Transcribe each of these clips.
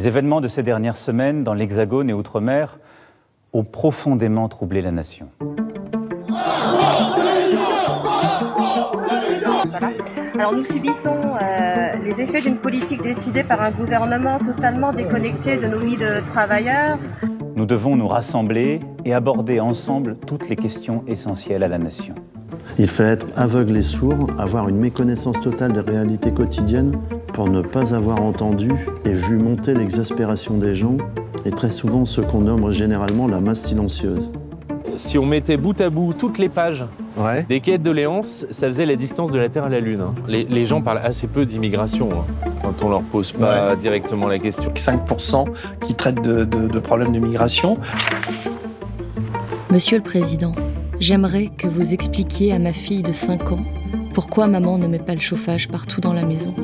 Les événements de ces dernières semaines dans l'Hexagone et Outre-mer ont profondément troublé la nation. Alors nous subissons euh, les effets d'une politique décidée par un gouvernement totalement déconnecté de nos vies de travailleurs. Nous devons nous rassembler et aborder ensemble toutes les questions essentielles à la nation. Il fallait être aveugle et sourd, avoir une méconnaissance totale des réalités quotidiennes pour ne pas avoir entendu et vu monter l'exaspération des gens et très souvent ce qu'on nomme généralement la masse silencieuse. Si on mettait bout à bout toutes les pages Ouais. des quêtes de Léance, ça faisait la distance de la Terre à la Lune. hein. Les, les gens parlent assez peu d'immigration hein, quand on leur pose pas directement la question. 5% qui traitent de, de- de problèmes de migration. Monsieur le Président, j'aimerais que vous expliquiez à ma fille de 5 ans pourquoi maman ne met pas le chauffage partout dans la maison?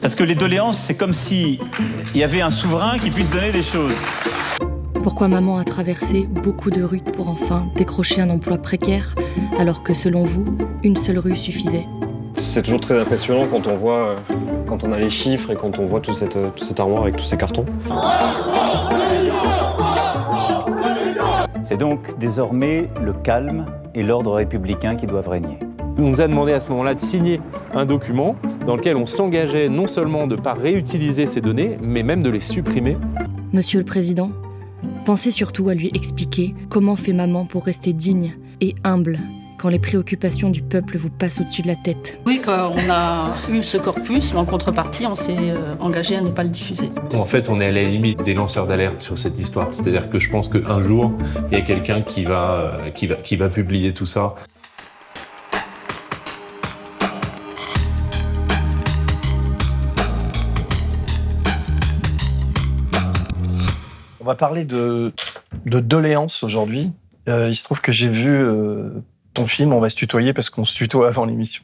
Parce que les doléances, c'est comme si il y avait un souverain qui puisse donner des choses. Pourquoi maman a traversé beaucoup de rues pour enfin décrocher un emploi précaire alors que selon vous, une seule rue suffisait? C'est toujours très impressionnant quand on voit, quand on a les chiffres et quand on voit toute cette, toute cette armoire avec tous ces cartons. C'est donc désormais le calme et l'ordre républicain qui doivent régner. On nous a demandé à ce moment-là de signer un document dans lequel on s'engageait non seulement de ne pas réutiliser ces données, mais même de les supprimer. Monsieur le Président, pensez surtout à lui expliquer comment fait maman pour rester digne et humble quand les préoccupations du peuple vous passent au-dessus de la tête. Oui, quand on a eu ce corpus, mais en contrepartie, on s'est euh, engagé à ne pas le diffuser. En fait, on est à la limite des lanceurs d'alerte sur cette histoire. C'est-à-dire que je pense qu'un jour, il y a quelqu'un qui va, euh, qui, va, qui va publier tout ça. On va parler de, doléances aujourd'hui. Euh, il se trouve que j'ai vu euh, ton film, on va se tutoyer parce qu'on se tutoie avant l'émission.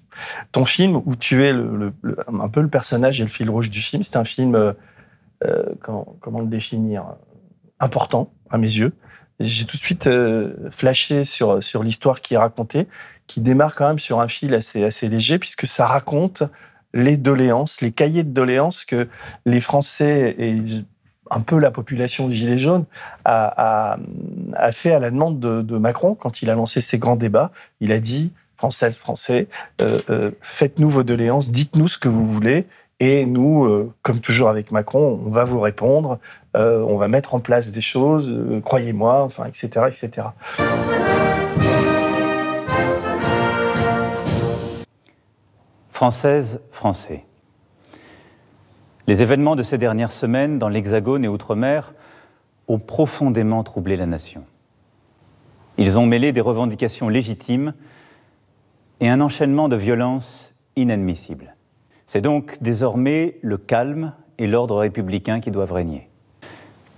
Ton film où tu es un peu le personnage et le fil rouge du film, c'est un film, euh, comment, le définir, important à mes yeux. J'ai tout de suite flashé sur, sur l'histoire qui est racontée, qui démarre quand même sur un fil assez, assez léger puisque ça raconte les doléances, les cahiers de doléances que les Français et un peu la population de Gilets jaunes a, fait à la demande de, Macron quand il a lancé ses grands débats. Il a dit Françaises, Français, euh, euh, faites-nous vos doléances, dites-nous ce que vous voulez. Et nous, euh, comme toujours avec Macron, on va vous répondre, on va mettre en place des choses, croyez-moi, enfin, etc., etc. Françaises, Français. Les événements de ces dernières semaines dans l'Hexagone et Outre-mer ont profondément troublé la nation. Ils ont mêlé des revendications légitimes et un enchaînement de violences inadmissibles. C'est donc désormais le calme et l'ordre républicain qui doivent régner.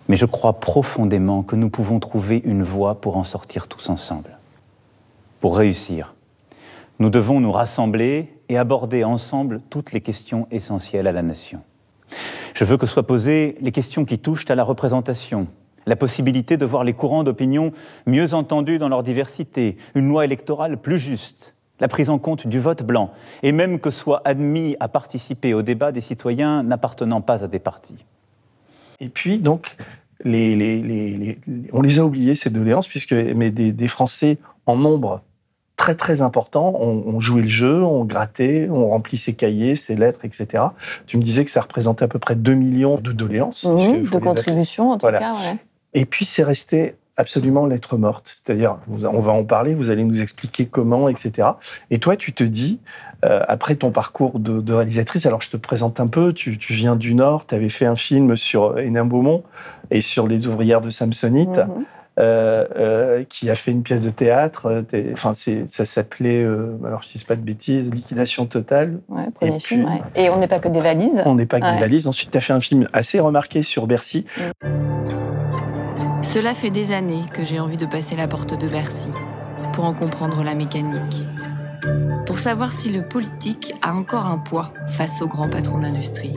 Mais je crois profondément que nous pouvons trouver une voie pour en sortir tous ensemble. Pour réussir, nous devons nous rassembler et aborder ensemble toutes les questions essentielles à la nation. Je veux que soient posées les questions qui touchent à la représentation, la possibilité de voir les courants d'opinion mieux entendus dans leur diversité, une loi électorale plus juste, la prise en compte du vote blanc, et même que soient admis à participer au débat des citoyens n'appartenant pas à des partis. Et puis, donc, on les a oubliés, ces doléances, puisque mais des Français en nombre très, très important ont joué le jeu, ont gratté, ont rempli ses cahiers, ses lettres, etc. Tu me disais que ça représentait à peu près 2 millions de doléances. Mhm, de les appeler. contribution, en tout Voilà. cas. Ouais. Et puis, c'est resté absolument lettre morte. C'est-à-dire, on va en parler, vous allez nous expliquer comment, etc. Et toi, tu te dis, euh, après ton parcours de, de réalisatrice, alors je te présente un peu, tu, tu viens du Nord, tu avais fait un film sur Hénin Beaumont et sur les ouvrières de Samsonite, Mhm. Euh, euh, qui a fait une pièce de théâtre. euh, Enfin, ça s'appelait, euh, alors je ne dis pas de bêtises, Liquidation totale. Ouais, premier Et film. puis- ouais. Et on n'est pas que des valises. On n'est pas que des valises. Ensuite, tu as fait un film assez remarqué sur Bercy. Cela fait des années que j'ai envie de passer la porte de Bercy pour en comprendre la mécanique. Pour savoir si le politique a encore un poids face aux grands patrons d'industrie.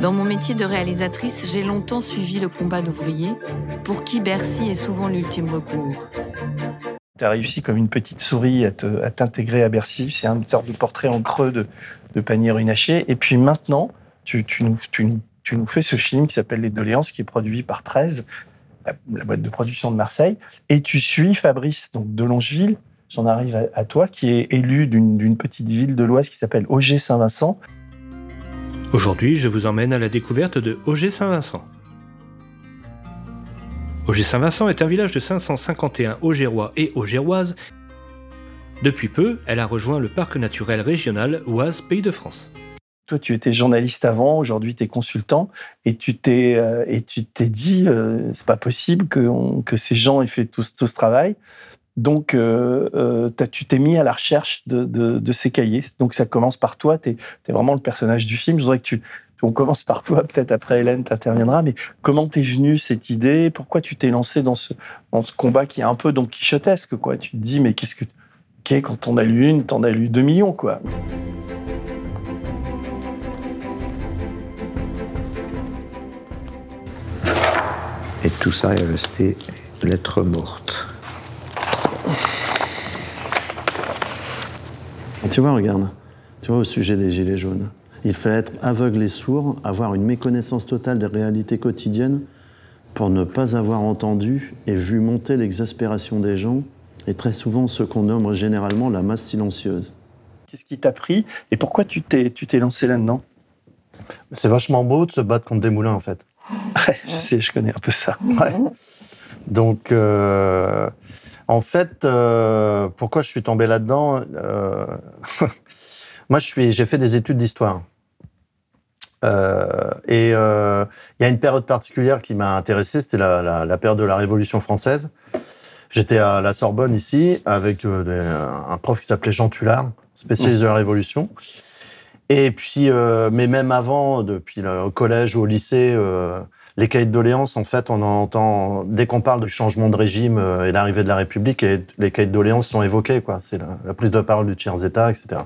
Dans mon métier de réalisatrice, j'ai longtemps suivi le combat d'ouvriers pour qui Bercy est souvent l'ultime recours. Tu as réussi comme une petite souris à t'intégrer à, Bercy. C'est une sorte de portrait en creux de, de panier runaché. Et puis maintenant, tu, nous, fais ce film qui s'appelle Les Doléances, qui est produit par 13, la, boîte de production de Marseille, et tu suis Fabrice donc, de Longeville. J'en arrive à, toi, qui est élu d'une petite ville de l'Oise qui s'appelle Auger-Saint-Vincent. Aujourd'hui, je vous emmène à la découverte de Auger-Saint-Vincent. Auger-Saint-Vincent est un village de 551 Augerois et Augeroises. Depuis peu, elle a rejoint le parc naturel régional Oise Pays de France. Toi, tu étais journaliste avant, aujourd'hui tu es consultant, et tu t'es euh, et tu t'es dit, euh, c'est pas possible que, que ces gens aient fait tout ce travail. Donc, euh, euh, tu t'es mis à la recherche de, ces cahiers. Donc, ça commence par toi, tu es, vraiment le personnage du film. Je voudrais que tu. On commence par toi, peut-être après Hélène t'interviendra, mais comment t'es venue cette idée? Pourquoi tu t'es lancé dans ce, combat qui est un peu donc quichotesque quoi? Tu te dis, mais qu'est-ce que. Quand t'en as lu une, t'en as lu deux millions, quoi? Et tout ça est resté lettre morte. Tu vois, regarde, tu vois, au sujet des Gilets jaunes, il fallait être aveugle et sourd, avoir une méconnaissance totale des réalités quotidiennes pour ne pas avoir entendu et vu monter l'exaspération des gens, et très souvent ce qu'on nomme généralement la masse silencieuse. Qu'est-ce qui t'a pris et pourquoi tu t'es tu t'es lancé là-dedans? C'est vachement beau de se battre contre des moulins, en fait. Ouais, je sais, je connais un peu ça. Ouais. Donc, euh, en fait, euh, pourquoi je suis tombé là-dedans euh, Moi, je suis, j'ai fait des études d'histoire. Et il y a une période particulière qui m'a intéressé, c'était la, période de la Révolution française. J'étais à la Sorbonne ici avec un prof qui s'appelait Jean Tullard, spécialiste de la Révolution. Et puis, mais même avant, depuis le, collège ou au lycée, les cahiers de doléances, en fait, on en entend dès qu'on parle du changement de régime euh, et l'arrivée de la République, et les cahiers de doléances sont évoqués, quoi. C'est la, la prise de parole du tiers état, etc.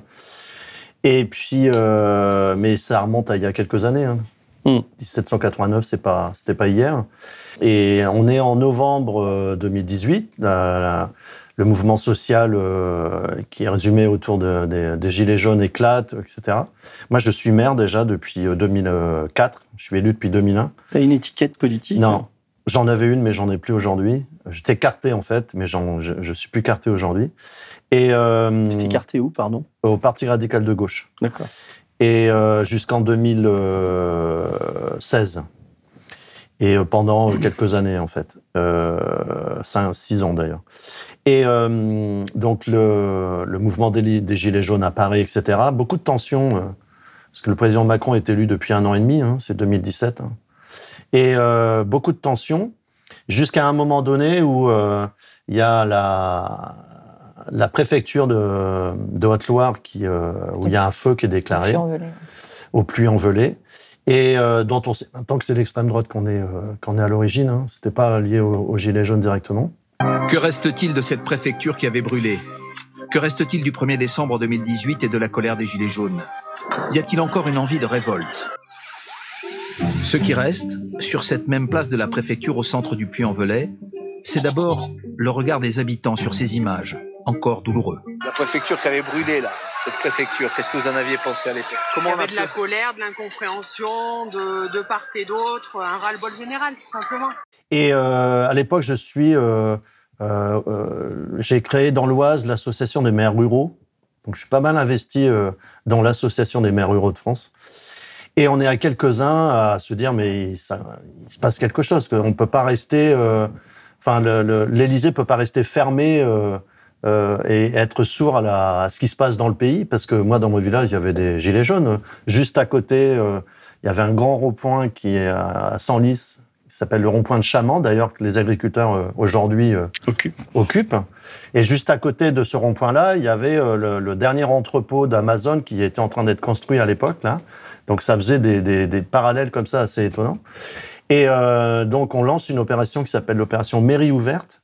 Et puis, euh, mais ça remonte à il y a quelques années. Hein. 1789, c'est pas, c'était pas hier. Et on est en novembre euh, 2018. La- la- le mouvement social euh, qui est résumé autour de- des, des gilets jaunes éclate, etc. Moi, je suis maire déjà depuis euh, 2004. Je suis élu depuis 2001. T'as une étiquette politique Non, j'en avais une, mais j'en ai plus aujourd'hui. J'étais carté en fait, mais je, je suis plus carté aujourd'hui. Et euh, T'es carté où, pardon? au Parti radical de gauche. D'accord. Et euh, jusqu'en 2016. Et euh, pendant quelques années, en fait. Euh, cinq, six ans, d'ailleurs. Et euh, donc, le, le mouvement des, Gilets jaunes apparaît, etc. Beaucoup de tensions, euh, parce que le président Macron est élu depuis un an et demi, hein, c'est 2017. hein. Et euh, beaucoup de tensions, jusqu'à un moment donné où euh, il y a la, la préfecture de, de Haute-Loire qui, euh, où il y a un feu qui est déclaré au pluie envelé, et euh, dont on sait maintenant que c'est l'extrême droite qu'on est, euh, qu'on est à l'origine. Hein. C'était pas lié aux au Gilets jaunes directement. Que reste-t-il de cette préfecture qui avait brûlé? Que reste-t-il du 1er décembre 2018 et de la colère des Gilets jaunes? Y a-t-il encore une envie de révolte? Ce qui reste, sur cette même place de la préfecture au centre du Puy-en-Velay, c'est d'abord le regard des habitants sur ces images, encore douloureux. La préfecture qui avait brûlé, là, cette préfecture, qu'est-ce que vous en aviez pensé à l'époque Il Comment y on a avait de la colère, de l'incompréhension, de, de part et d'autre, un ras-le-bol général, tout simplement. Et euh, à l'époque, je suis, euh, euh, euh, j'ai créé dans l'Oise l'association des maires ruraux. Donc, je suis pas mal investi euh, dans l'association des maires ruraux de France. Et on est à quelques-uns à se dire, mais ça, il se passe quelque chose. qu'on ne peut pas rester. euh, Enfin, l'Élysée peut pas rester fermé euh, et être sourd à, la- à ce qui se passe dans le pays. Parce que moi, dans mon village, il y avait des gilets jaunes. Juste à côté, euh, il y avait un grand rond-point qui est à Senlis, qui s'appelle le rond-point de Chaman, d'ailleurs, que les agriculteurs euh, aujourd'hui euh, occupent. Et juste à côté de ce rond-point-là, il y avait le, le dernier entrepôt d'Amazon qui était en train d'être construit à l'époque. là. Donc ça faisait des, des- des parallèles comme ça assez étonnants. Et donc on lance une opération qui s'appelle l'opération Mairie ouverte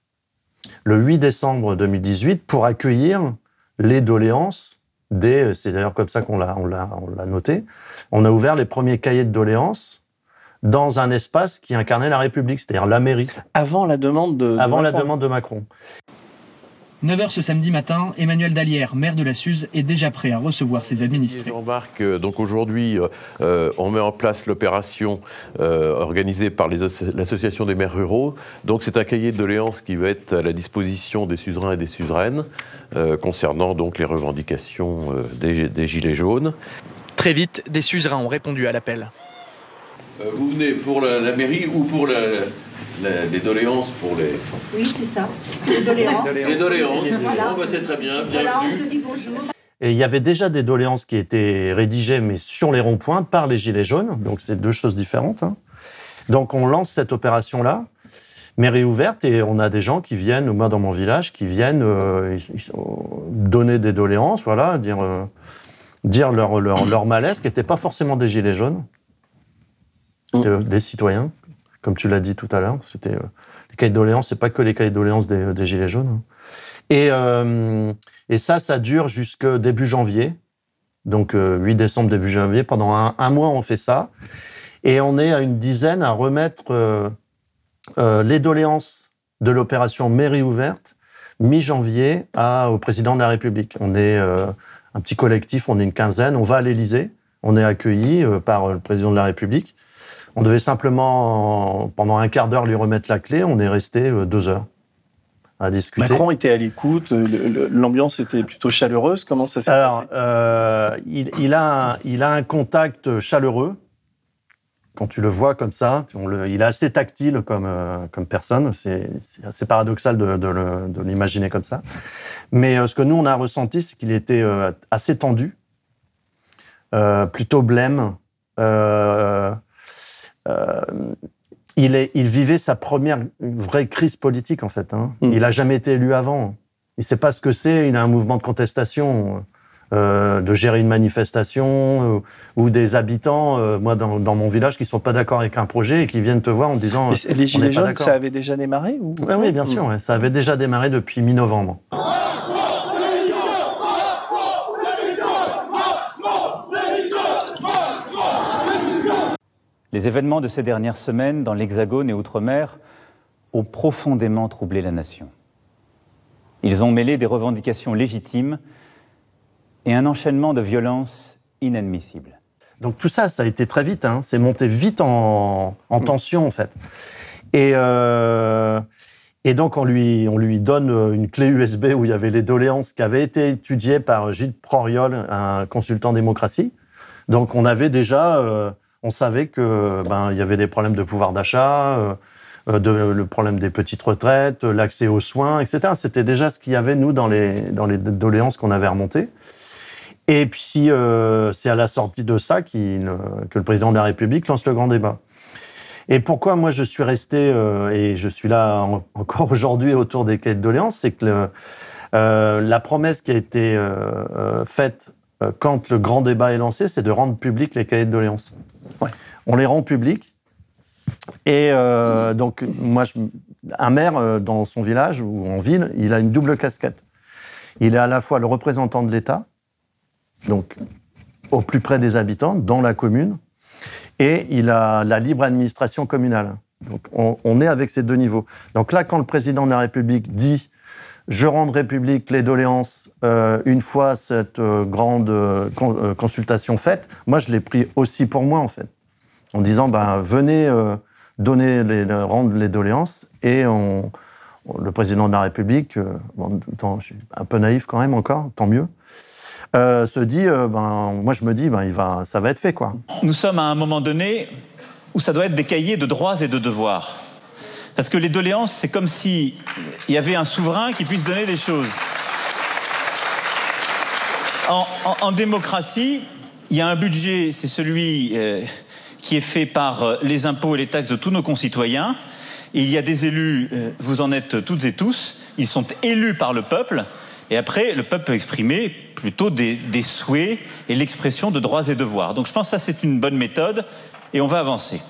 le 8 décembre 2018 pour accueillir les doléances des. C'est d'ailleurs comme ça qu'on l'a on l'a on l'a noté. On a ouvert les premiers cahiers de doléances dans un espace qui incarnait la République, c'est-à-dire la mairie. Avant la demande de. de Avant la demande de Macron. 9h ce samedi matin, Emmanuel Dalière, maire de la Suze, est déjà prêt à recevoir ses administrés. Jean-Marc, euh, donc aujourd'hui, euh, on met en place l'opération euh, organisée par l'association des maires ruraux. Donc c'est un cahier de doléances qui va être à la disposition des suzerains et des suzeraines euh, concernant donc les revendications euh, des, des gilets jaunes. Très vite, des suzerains ont répondu à l'appel. Euh, vous venez pour la, la mairie ou pour la- les doléances pour les... Oui, c'est ça. Les doléances. Les doléances. Voilà. Bah, c'est très bien, Voilà, on bienvenue. se dit bonjour. Et il y avait déjà des doléances qui étaient rédigées, mais sur les ronds-points, par les Gilets jaunes. Donc, c'est deux choses différentes. hein. Donc, on lance cette opération-là, mairie ouverte, et on a des gens qui viennent, moi dans mon village, qui viennent euh, donner des doléances, voilà, dire, euh, dire leur, leur, leur malaise, qui n'était pas forcément des Gilets jaunes. C'était des citoyens, comme tu l'as dit tout à l'heure. C'était euh, les cahiers de doléances, c'est pas que les cahiers de doléances des, des Gilets jaunes. hein. Et, euh, et ça, ça dure jusque début janvier. Donc euh, 8 décembre, début janvier. Pendant un, un mois, on fait ça. Et on est à une dizaine à remettre euh, euh, les doléances de l'opération mairie ouverte mi-janvier au président de la République. On est euh, un petit collectif, on est une quinzaine. On va à l'Élysée. On est accueilli euh, par le président de la République. On devait simplement, pendant un quart d'heure, lui remettre la clé. On est resté euh, deux heures à discuter. Macron était à l'écoute, le- l'ambiance était plutôt chaleureuse. Comment ça s'est Alors, passé? euh, il, il a un, il a un contact chaleureux. Quand tu le vois comme ça, on le- il est assez tactile comme, euh, comme personne. C'est assez paradoxal de, l'imaginer comme ça. Mais euh, ce que nous, on a ressenti, c'est qu'il était euh, assez tendu, euh, plutôt blême. Euh, euh, il, est, il vivait sa première vraie crise politique, en fait. hein. Il n'a jamais été élu avant. Il ne sait pas ce que c'est. Il a un mouvement de contestation, euh, de gérer une manifestation, euh, ou des habitants, euh, moi, dans, dans mon village, qui ne sont pas d'accord avec un projet et qui viennent te voir en disant Mais euh, Les Gilets jaunes, d'accord. ça avait déjà démarré ou... Ouais, oui, bien sûr. ouais. Ça avait déjà démarré depuis mi-novembre. Les événements de ces dernières semaines dans l'Hexagone et Outre-mer ont profondément troublé la nation. Ils ont mêlé des revendications légitimes et un enchaînement de violences inadmissibles. Donc tout ça, ça a été très vite. Hein. C'est monté vite en, en tension, en fait. Et, euh, et donc, on lui, on lui donne une clé USB où il y avait les doléances qui avaient été étudiées par Gilles Proriol, un consultant démocratie. Donc, on avait déjà, euh, on savait que ben, il y avait des problèmes de pouvoir d'achat, euh, euh, le problème des petites retraites, l'accès aux soins, etc. C'était déjà ce qu'il y avait, nous, dans les, dans les doléances qu'on avait remontées. Et puis, euh, c'est à la sortie de ça que le président de la République lance le grand débat. Et pourquoi moi je suis resté, et je suis là en- encore aujourd'hui autour des cahiers de doléances, c'est que la promesse qui a été faite quand le grand débat est lancé, c'est de rendre public les cahiers de doléances. On les rend publics. Et euh, donc, moi, un maire euh, dans son village ou en ville, il a une double casquette. Il est à la fois le représentant de l'État, donc au plus près des habitants, dans la commune, et il a la libre administration communale. Donc on, on est avec ces deux niveaux. Donc là, quand le président de la République dit je rendrai public les doléances euh, une fois cette euh, grande euh, con- consultation faite, moi je l'ai pris aussi pour moi en fait, en disant ben venez donner les, le- rendre les doléances et le président de la République, je suis un peu naïf quand même encore, tant mieux, se dit ben moi je me dis ben va ça va être fait quoi. Nous sommes à un moment donné où ça doit être des cahiers de droits et de devoirs. Parce que les doléances, c'est comme s'il y avait un souverain qui puisse donner des choses. En, démocratie, il y a un budget, c'est celui euh, qui est fait par euh, les impôts et les taxes de tous nos concitoyens. Il y a des élus, euh, vous en êtes toutes et tous, ils sont élus par le peuple. Et après, le peuple peut exprimer plutôt des, des souhaits et l'expression de droits et devoirs. Donc je pense que ça, c'est une bonne méthode et on va avancer.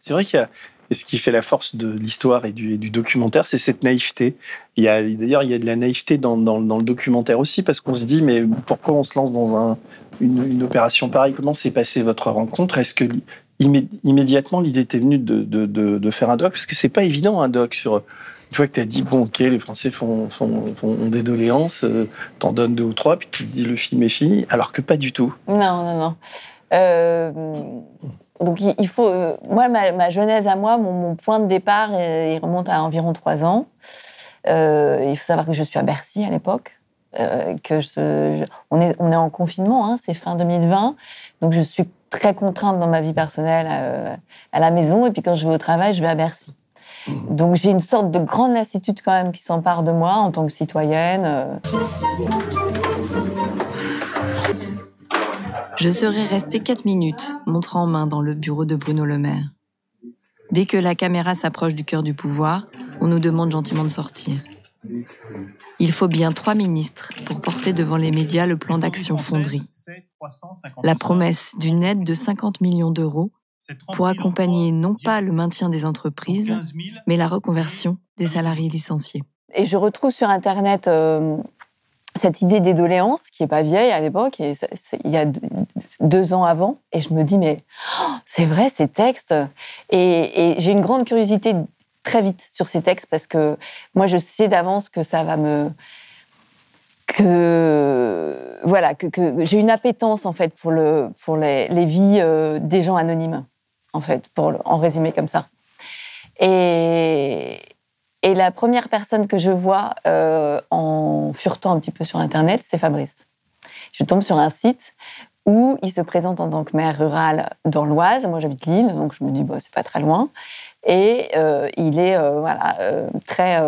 C'est vrai qu'il y a. Et ce qui fait la force de l'histoire et du, documentaire, c'est cette naïveté. D'ailleurs il y a de la naïveté dans, le documentaire aussi parce qu'on se dit mais pourquoi on se lance dans un- une, opération pareille? Comment s'est passée votre rencontre? Est-ce que immédiatement, l'idée était venue de, faire un doc, parce que c'est pas évident un doc sur. Une fois que tu as dit, bon, ok, les Français font, font des doléances, euh, t'en donnes deux ou trois, puis tu te dis, le film est fini, alors que pas du tout. Non, non, non. Euh, donc il faut. Euh, moi, ma, ma, genèse à moi, mon, mon point de départ, il remonte à environ trois ans. Euh, il faut savoir que je suis à Bercy à l'époque. Euh, que je, on, est, on est en confinement, hein, c'est fin 2020. Donc je suis très contrainte dans ma vie personnelle euh, à la maison. Et puis quand je vais au travail, je vais à Bercy. Donc j'ai une sorte de grande lassitude quand même qui s'empare de moi en tant que citoyenne. Je serais restée quatre minutes, montre en main dans le bureau de Bruno Le Maire. Dès que la caméra s'approche du cœur du pouvoir, on nous demande gentiment de sortir. Il faut bien trois ministres pour porter devant les médias le plan d'action fonderie. La promesse d'une aide de 50 millions d'euros pour accompagner non pas le maintien des entreprises, mais la reconversion des salariés licenciés. Et je retrouve sur Internet euh, cette idée des doléances, qui est pas vieille à l'époque, il y a deux ans avant, et je me dis, mais oh, c'est vrai, ces textes. Et, j'ai une grande curiosité très vite sur ces textes, parce que moi, je sais d'avance que ça va me que voilà que, j'ai une appétence en fait pour le pour les, vies euh, des gens anonymes en fait pour en résumé comme ça et et la première personne que je vois euh, en furetant un petit peu sur internet c'est Fabrice. Je tombe sur un site où il se présente en tant que maire rural dans l'Oise. Moi j'habite Lille donc je me dis bah c'est pas très loin. Et euh, il est euh, voilà très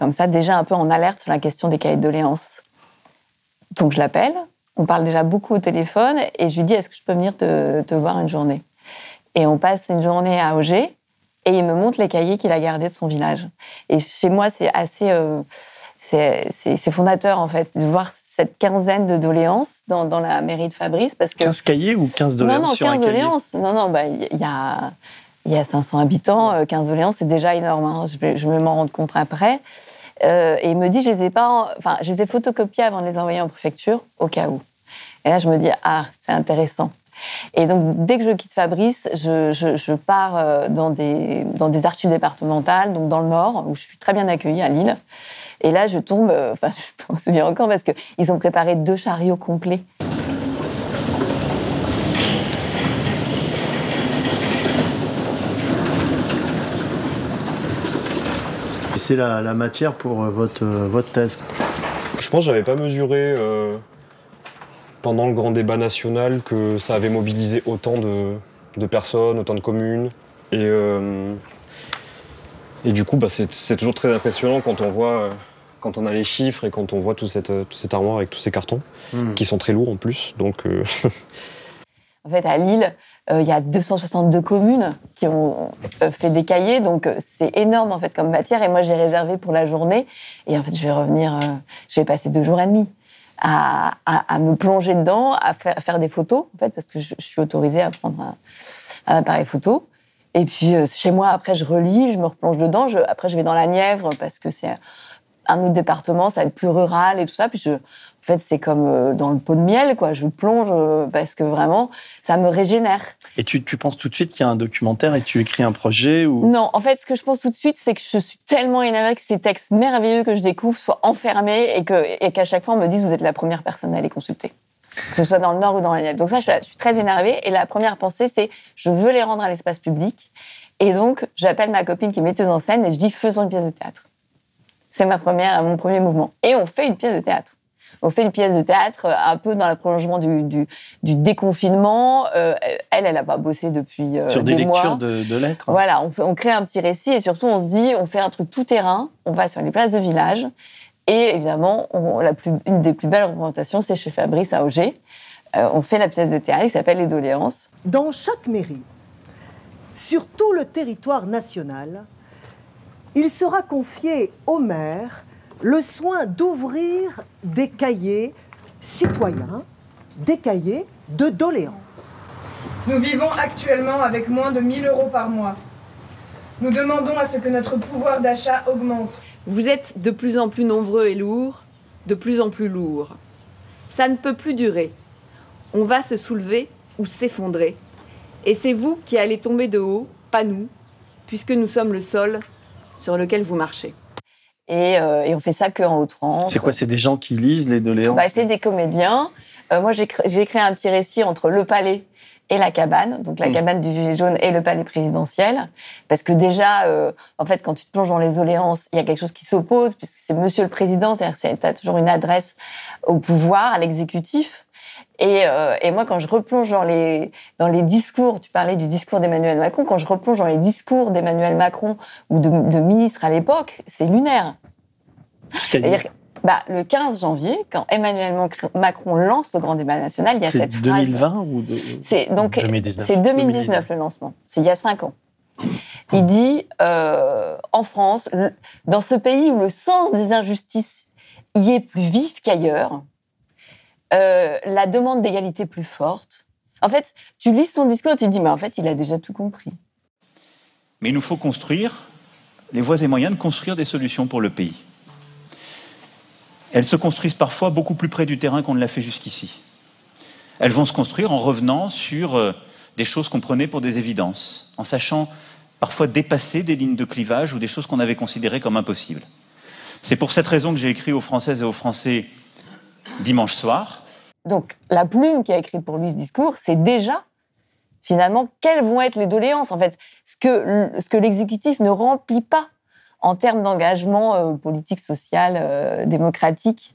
comme ça, déjà un peu en alerte sur la question des cahiers de doléances. Donc je l'appelle, on parle déjà beaucoup au téléphone et je lui dis est-ce que je peux venir te, te, voir une journée? Et on passe une journée à Auger et il me montre les cahiers qu'il a gardés de son village. Et chez moi, c'est assez. Euh, c'est fondateur en fait de voir cette quinzaine de doléances dans, dans, la mairie de Fabrice parce que 15 cahiers ou 15 doléances non non 15 doléances non non bah il y a y a 500 habitants, 15 euh, doléances, c'est déjà énorme. Hein. Je, vais, je vais m'en rendre compte après. Euh, et il me dit, je les ai pas, enfin, je les ai photocopiés avant de les envoyer en préfecture, au cas où. Et là, je me dis, ah, c'est intéressant. Et donc, dès que je quitte Fabrice, je, je, je, pars euh, dans des, dans des archives départementales, donc dans le Nord, où je suis très bien accueillie à Lille. Et là, je tombe, enfin, je me souviens encore parce qu'ils ont préparé deux chariots complets c'est la, la, matière pour euh, votre, euh, votre thèse? Je pense que j'avais pas mesuré euh, pendant le grand débat national que ça avait mobilisé autant de, de personnes, autant de communes. Et, euh, et du coup, bah, c'est toujours très impressionnant quand on voit, quand on a les chiffres et quand on voit toute cette, toute cette armoire avec tous ces cartons, mmh. qui sont très lourds en plus. Donc, euh... en fait, à Lille, euh, il y a 262 communes qui ont euh, fait des cahiers, donc euh, c'est énorme en fait comme matière. Et moi, j'ai réservé pour la journée. Et en fait, je vais revenir, euh, je vais passer deux jours et demi à, me plonger dedans, à faire, des photos, en fait, parce que je, suis autorisée à prendre un, appareil photo. Et puis chez moi, après, je relis, je me replonge dedans. Après, je vais dans la Nièvre parce que c'est un autre département, ça va être plus rural et tout ça. Puis je, fait, c'est comme euh, dans le pot de miel, quoi. Je plonge euh, parce que vraiment, ça me régénère. Et tu, tu penses tout de suite qu'il y a un documentaire et tu écris un projet ou? Non, en fait, ce que je pense tout de suite, c'est que je suis tellement énervée que ces textes merveilleux que je découvre soient enfermés et qu'à chaque fois on me dise vous êtes la première personne à les consulter. Que ce soit dans le Nord ou dans la Nièvre. Donc ça, je suis, je suis très énervée. Et la première pensée, c'est je veux les rendre à l'espace public. Et donc, j'appelle ma copine qui est metteuse en scène et je dis faisons une pièce de théâtre. C'est ma première, mon premier mouvement. Et on fait une pièce de théâtre on fait une pièce de théâtre euh, un peu dans le prolongement du, du, du déconfinement. Euh, elle, elle n'a pas bossé depuis euh, Sur des, des lectures mois. de, de, lettres. Voilà, on, fait, on crée un petit récit et surtout on se dit, on fait un truc tout terrain, on va sur les places de village. Et évidemment, on, la plus, une des plus belles représentations, c'est chez Fabrice à Auger. Euh, on fait la pièce de théâtre qui s'appelle Les Doléances. Dans chaque mairie, sur tout le territoire national, il sera confié au maire le soin d'ouvrir des cahiers citoyens, des cahiers de doléances. Nous vivons actuellement avec moins de 1000 euros par mois. Nous demandons à ce que notre pouvoir d'achat augmente. Vous êtes de plus en plus nombreux et lourds, de plus en plus lourds. Ça ne peut plus durer. On va se soulever ou s'effondrer. Et c'est vous qui allez tomber de haut, pas nous, puisque nous sommes le sol sur lequel vous marchez. Et, euh, et on fait ça que en Haute-France. C'est quoi C'est des gens qui lisent les doléances Bah, c'est des comédiens. Euh, moi, j'ai cr- j'ai écrit un petit récit entre le palais et la cabane, donc la Mm. cabane du gilet jaune et le palais présidentiel, parce que déjà, euh, en fait, quand tu te plonges dans les doléances, il y a quelque chose qui s'oppose, puisque c'est Monsieur le Président, c'est-à-dire que tu as toujours une adresse au pouvoir, à l'exécutif. Et, euh, et moi, quand je replonge dans les, dans les discours, tu parlais du discours d'Emmanuel Macron, quand je replonge dans les discours d'Emmanuel Macron ou de, de ministres à l'époque, c'est lunaire. C'est-à-dire que, bah, le 15 janvier, quand Emmanuel Macron- lance le grand débat national, il y a cette phrase. 2020 ou de... C'est donc 2019. c'est 2019 le lancement. C'est il y a cinq ans. Il dit euh, en France, dans ce pays où le sens des injustices y est plus vif qu'ailleurs, euh, la demande d'égalité plus forte. En fait, tu lis son discours et tu te dis, mais en fait, il a déjà tout compris. Mais il nous faut construire les voies et moyens de construire des solutions pour le pays. Elles se construisent parfois beaucoup plus près du terrain qu'on ne l'a fait jusqu'ici. Elles vont se construire en revenant sur euh, des choses qu'on prenait pour des évidences, en sachant parfois dépasser des lignes de clivage ou des choses qu'on avait considérées comme impossibles. C'est pour cette raison que j'ai écrit aux Françaises et aux Français dimanche soir, Donc, la plume qui a écrit pour lui ce discours, c'est déjà, finalement, quelles vont être les doléances, en fait, ce que, l'exécutif ne remplit pas en termes d'engagement euh, politique, social, euh, démocratique.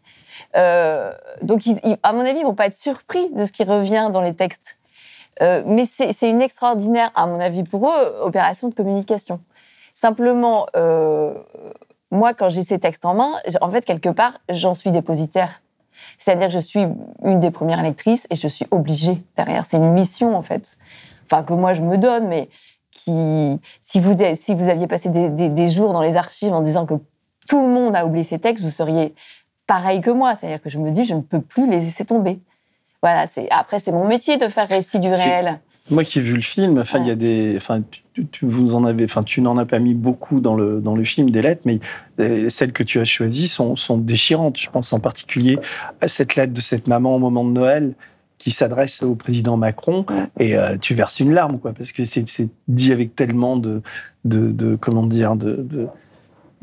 Euh, donc, ils- à mon avis, ils vont pas être surpris de ce qui revient dans les textes. Mais c'est une extraordinaire, à mon avis, pour eux, opération de communication. Simplement, moi, quand j'ai ces textes en main, en fait, quelque part, j'en suis dépositaire. C'est-à-dire que je suis une des premières lectrices et je suis obligée derrière. C'est une mission, en fait. Enfin, que moi, je me donne, mais qui, si vous, si vous aviez passé des, des- des jours dans les archives en disant que tout le monde a oublié ces textes, vous seriez pareil que moi. C'est-à-dire que je me dis, je ne peux plus les laisser tomber. Voilà, c'est, après, c'est mon métier de faire récit du réel. Moi qui ai vu le film, enfin, il y a des, enfin, tu, tu- vous en avez, enfin, tu n'en as pas mis beaucoup dans le dans le film des lettres, mais euh, celles que tu as choisies sont sont déchirantes. Je pense en particulier à cette lettre de cette maman au moment de Noël qui s'adresse au président Macron et euh, tu verses une larme, quoi, parce que c'est dit avec tellement de de, de comment dire, de, de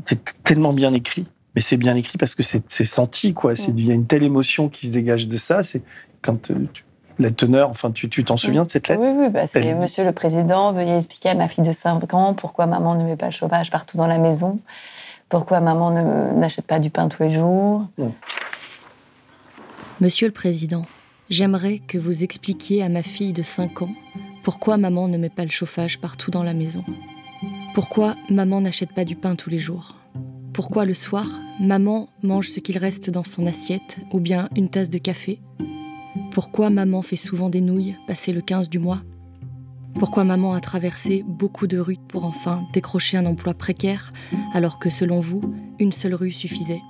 c'est tellement bien écrit. Mais c'est bien écrit parce que c'est senti, quoi. C'est il y a une telle émotion qui se dégage de ça. C'est quand euh, tu- la teneur, enfin, tu tu t'en souviens de cette lettre? Oui, oui, bah, c'est Elle- Monsieur le Président, veuillez expliquer à ma fille de 5 ans pourquoi maman ne met pas le chauffage partout dans la maison, pourquoi maman n'achète pas du pain tous les jours. Monsieur le Président, j'aimerais que vous expliquiez à ma fille de 5 ans pourquoi maman ne met pas le chauffage partout dans la maison. Pourquoi maman n'achète pas du pain tous les jours? Pourquoi le soir, maman mange ce qu'il reste dans son assiette ou bien une tasse de café? Pourquoi maman fait souvent des nouilles passé le 15 du mois? Pourquoi maman a traversé beaucoup de rues pour enfin décrocher un emploi précaire alors que selon vous, une seule rue suffisait?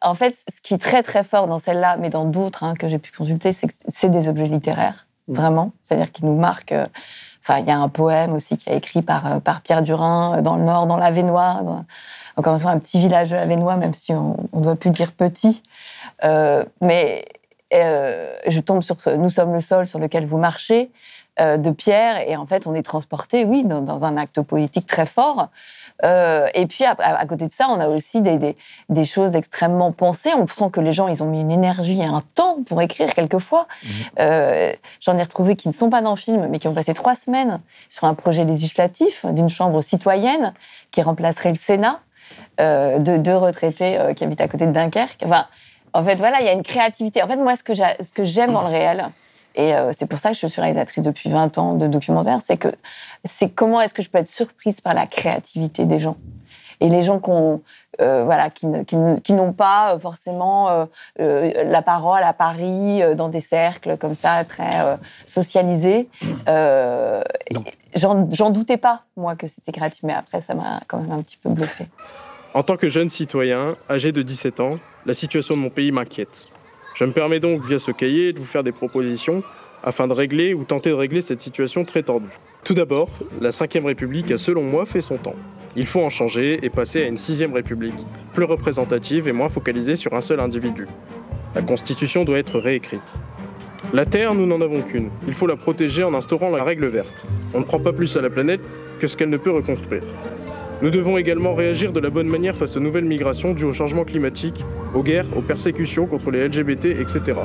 En fait, ce qui est très très fort dans celle-là, mais dans d'autres hein, que j'ai pu consulter, c'est que c'est des objets littéraires, vraiment. C'est-à-dire qu'ils nous marquent. euh, Enfin, il y a un poème aussi qui est écrit par, euh, par Pierre Durin euh, dans le Nord, dans l'Avenois. dans- Encore une fois, un petit village de l'Avenois, même si on ne doit plus dire petit. Mais euh, je tombe sur ce Nous sommes le sol sur lequel vous marchez euh, de Pierre, et en fait, on est transporté, oui, dans, dans un acte politique très fort. Euh, et puis, à, côté de ça, on a aussi des, des, des choses extrêmement pensées. On sent que les gens, ils ont mis une énergie et un temps pour écrire quelquefois. Euh, J'en ai retrouvé qui ne sont pas dans le film, mais qui ont passé trois semaines sur un projet législatif d'une chambre citoyenne qui remplacerait le Sénat, de deux retraités qui habitent à côté de Dunkerque. Enfin, en fait, voilà, il y a une créativité. En fait, moi, ce que j'a- ce que j'aime dans le réel, et euh, c'est pour ça que je suis réalisatrice depuis 20 ans de documentaires, c'est que c'est comment est-ce que je peux être surprise par la créativité des gens. Et les gens euh, voilà, qui, ne- qui ne- qui n'ont pas euh, forcément euh, la parole à Paris, dans des cercles comme ça, très euh, socialisés. J'en doutais pas, moi, que c'était créatif, mais après, ça m'a quand même un petit peu bluffé. En tant que jeune citoyen, âgé de 17 ans, la situation de mon pays m'inquiète. Je me permets donc, via ce cahier, de vous faire des propositions afin de régler ou tenter de régler cette situation très tordue. Tout d'abord, la Ve République a selon moi fait son temps. Il faut en changer et passer à une Sixième République, plus représentative et moins focalisée sur un seul individu. La Constitution doit être réécrite. La Terre, nous n'en avons qu'une. Il faut la protéger en instaurant la règle verte. On ne prend pas plus à la planète que ce qu'elle ne peut reconstruire. Nous devons également réagir de la bonne manière face aux nouvelles migrations dues au changement climatique, aux guerres, aux persécutions contre les LGBT, etc.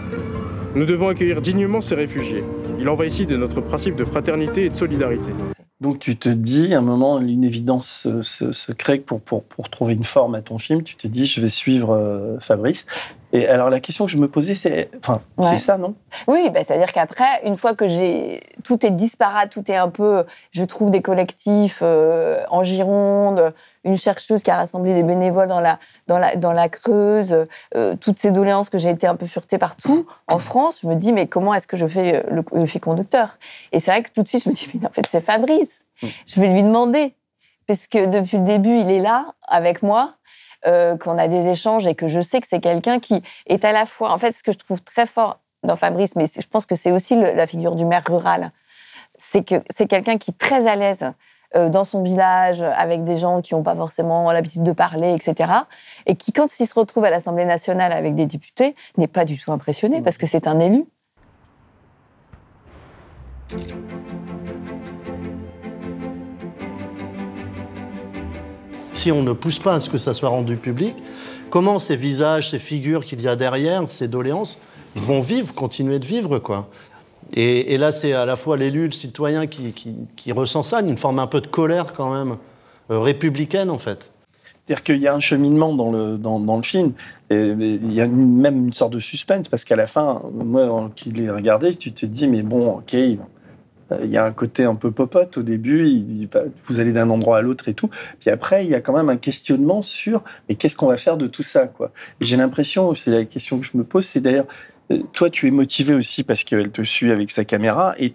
Nous devons accueillir dignement ces réfugiés. Il en va ici de notre principe de fraternité et de solidarité. Donc tu te dis, à un moment, une évidence se, crée pour trouver une forme à ton film. Tu te dis, je vais suivre euh, Fabrice. Et alors la question que je me posais, c'est, enfin, Ouais. c'est ça, non? Oui, bah, c'est-à-dire qu'après, une fois que j'ai. Tout est disparate, tout est un peu. Je trouve des collectifs euh, en Gironde, une chercheuse qui a rassemblé des bénévoles dans la, dans la, dans la Creuse, euh, toutes ces doléances que j'ai été un peu furetée partout en France, je me dis, mais comment est-ce que je fais euh, le, le fil conducteur? Et c'est vrai que tout de suite, je me dis, mais en fait, c'est Fabrice. Je vais lui demander. Parce que depuis le début, il est là avec moi euh, qu'on a des échanges et que je sais que c'est quelqu'un qui est à la fois, en fait, ce que je trouve très fort dans Fabrice, mais je pense que c'est aussi le- la figure du maire rural, c'est que c'est quelqu'un qui est très à l'aise euh, dans son village, avec des gens qui n'ont pas forcément l'habitude de parler, etc. Et qui, quand il se retrouve à l'Assemblée nationale avec des députés, n'est pas du tout impressionné parce que c'est un élu. Si on ne pousse pas à ce que ça soit rendu public, comment ces visages, ces figures qu'il y a derrière, ces doléances, vont vivre, continuer de vivre, quoi? Et, là, c'est à la fois l'élu, le citoyen qui, ressent ça, une forme un peu de colère quand même, euh, républicaine en fait. C'est-à-dire qu'il y a un cheminement dans le, film, et, il y a même une sorte de suspense, parce qu'à la fin, moi qui l'ai regardé, tu te dis, mais bon, ok, il y a un côté un peu popote au début, vous allez d'un endroit à l'autre et tout. Puis après, il y a quand même un questionnement sur, mais qu'est-ce qu'on va faire de tout ça quoi? J'ai l'impression, c'est la question que je me pose, c'est d'ailleurs, euh, toi, tu es motivé aussi parce qu'elle te suit avec sa caméra. Et,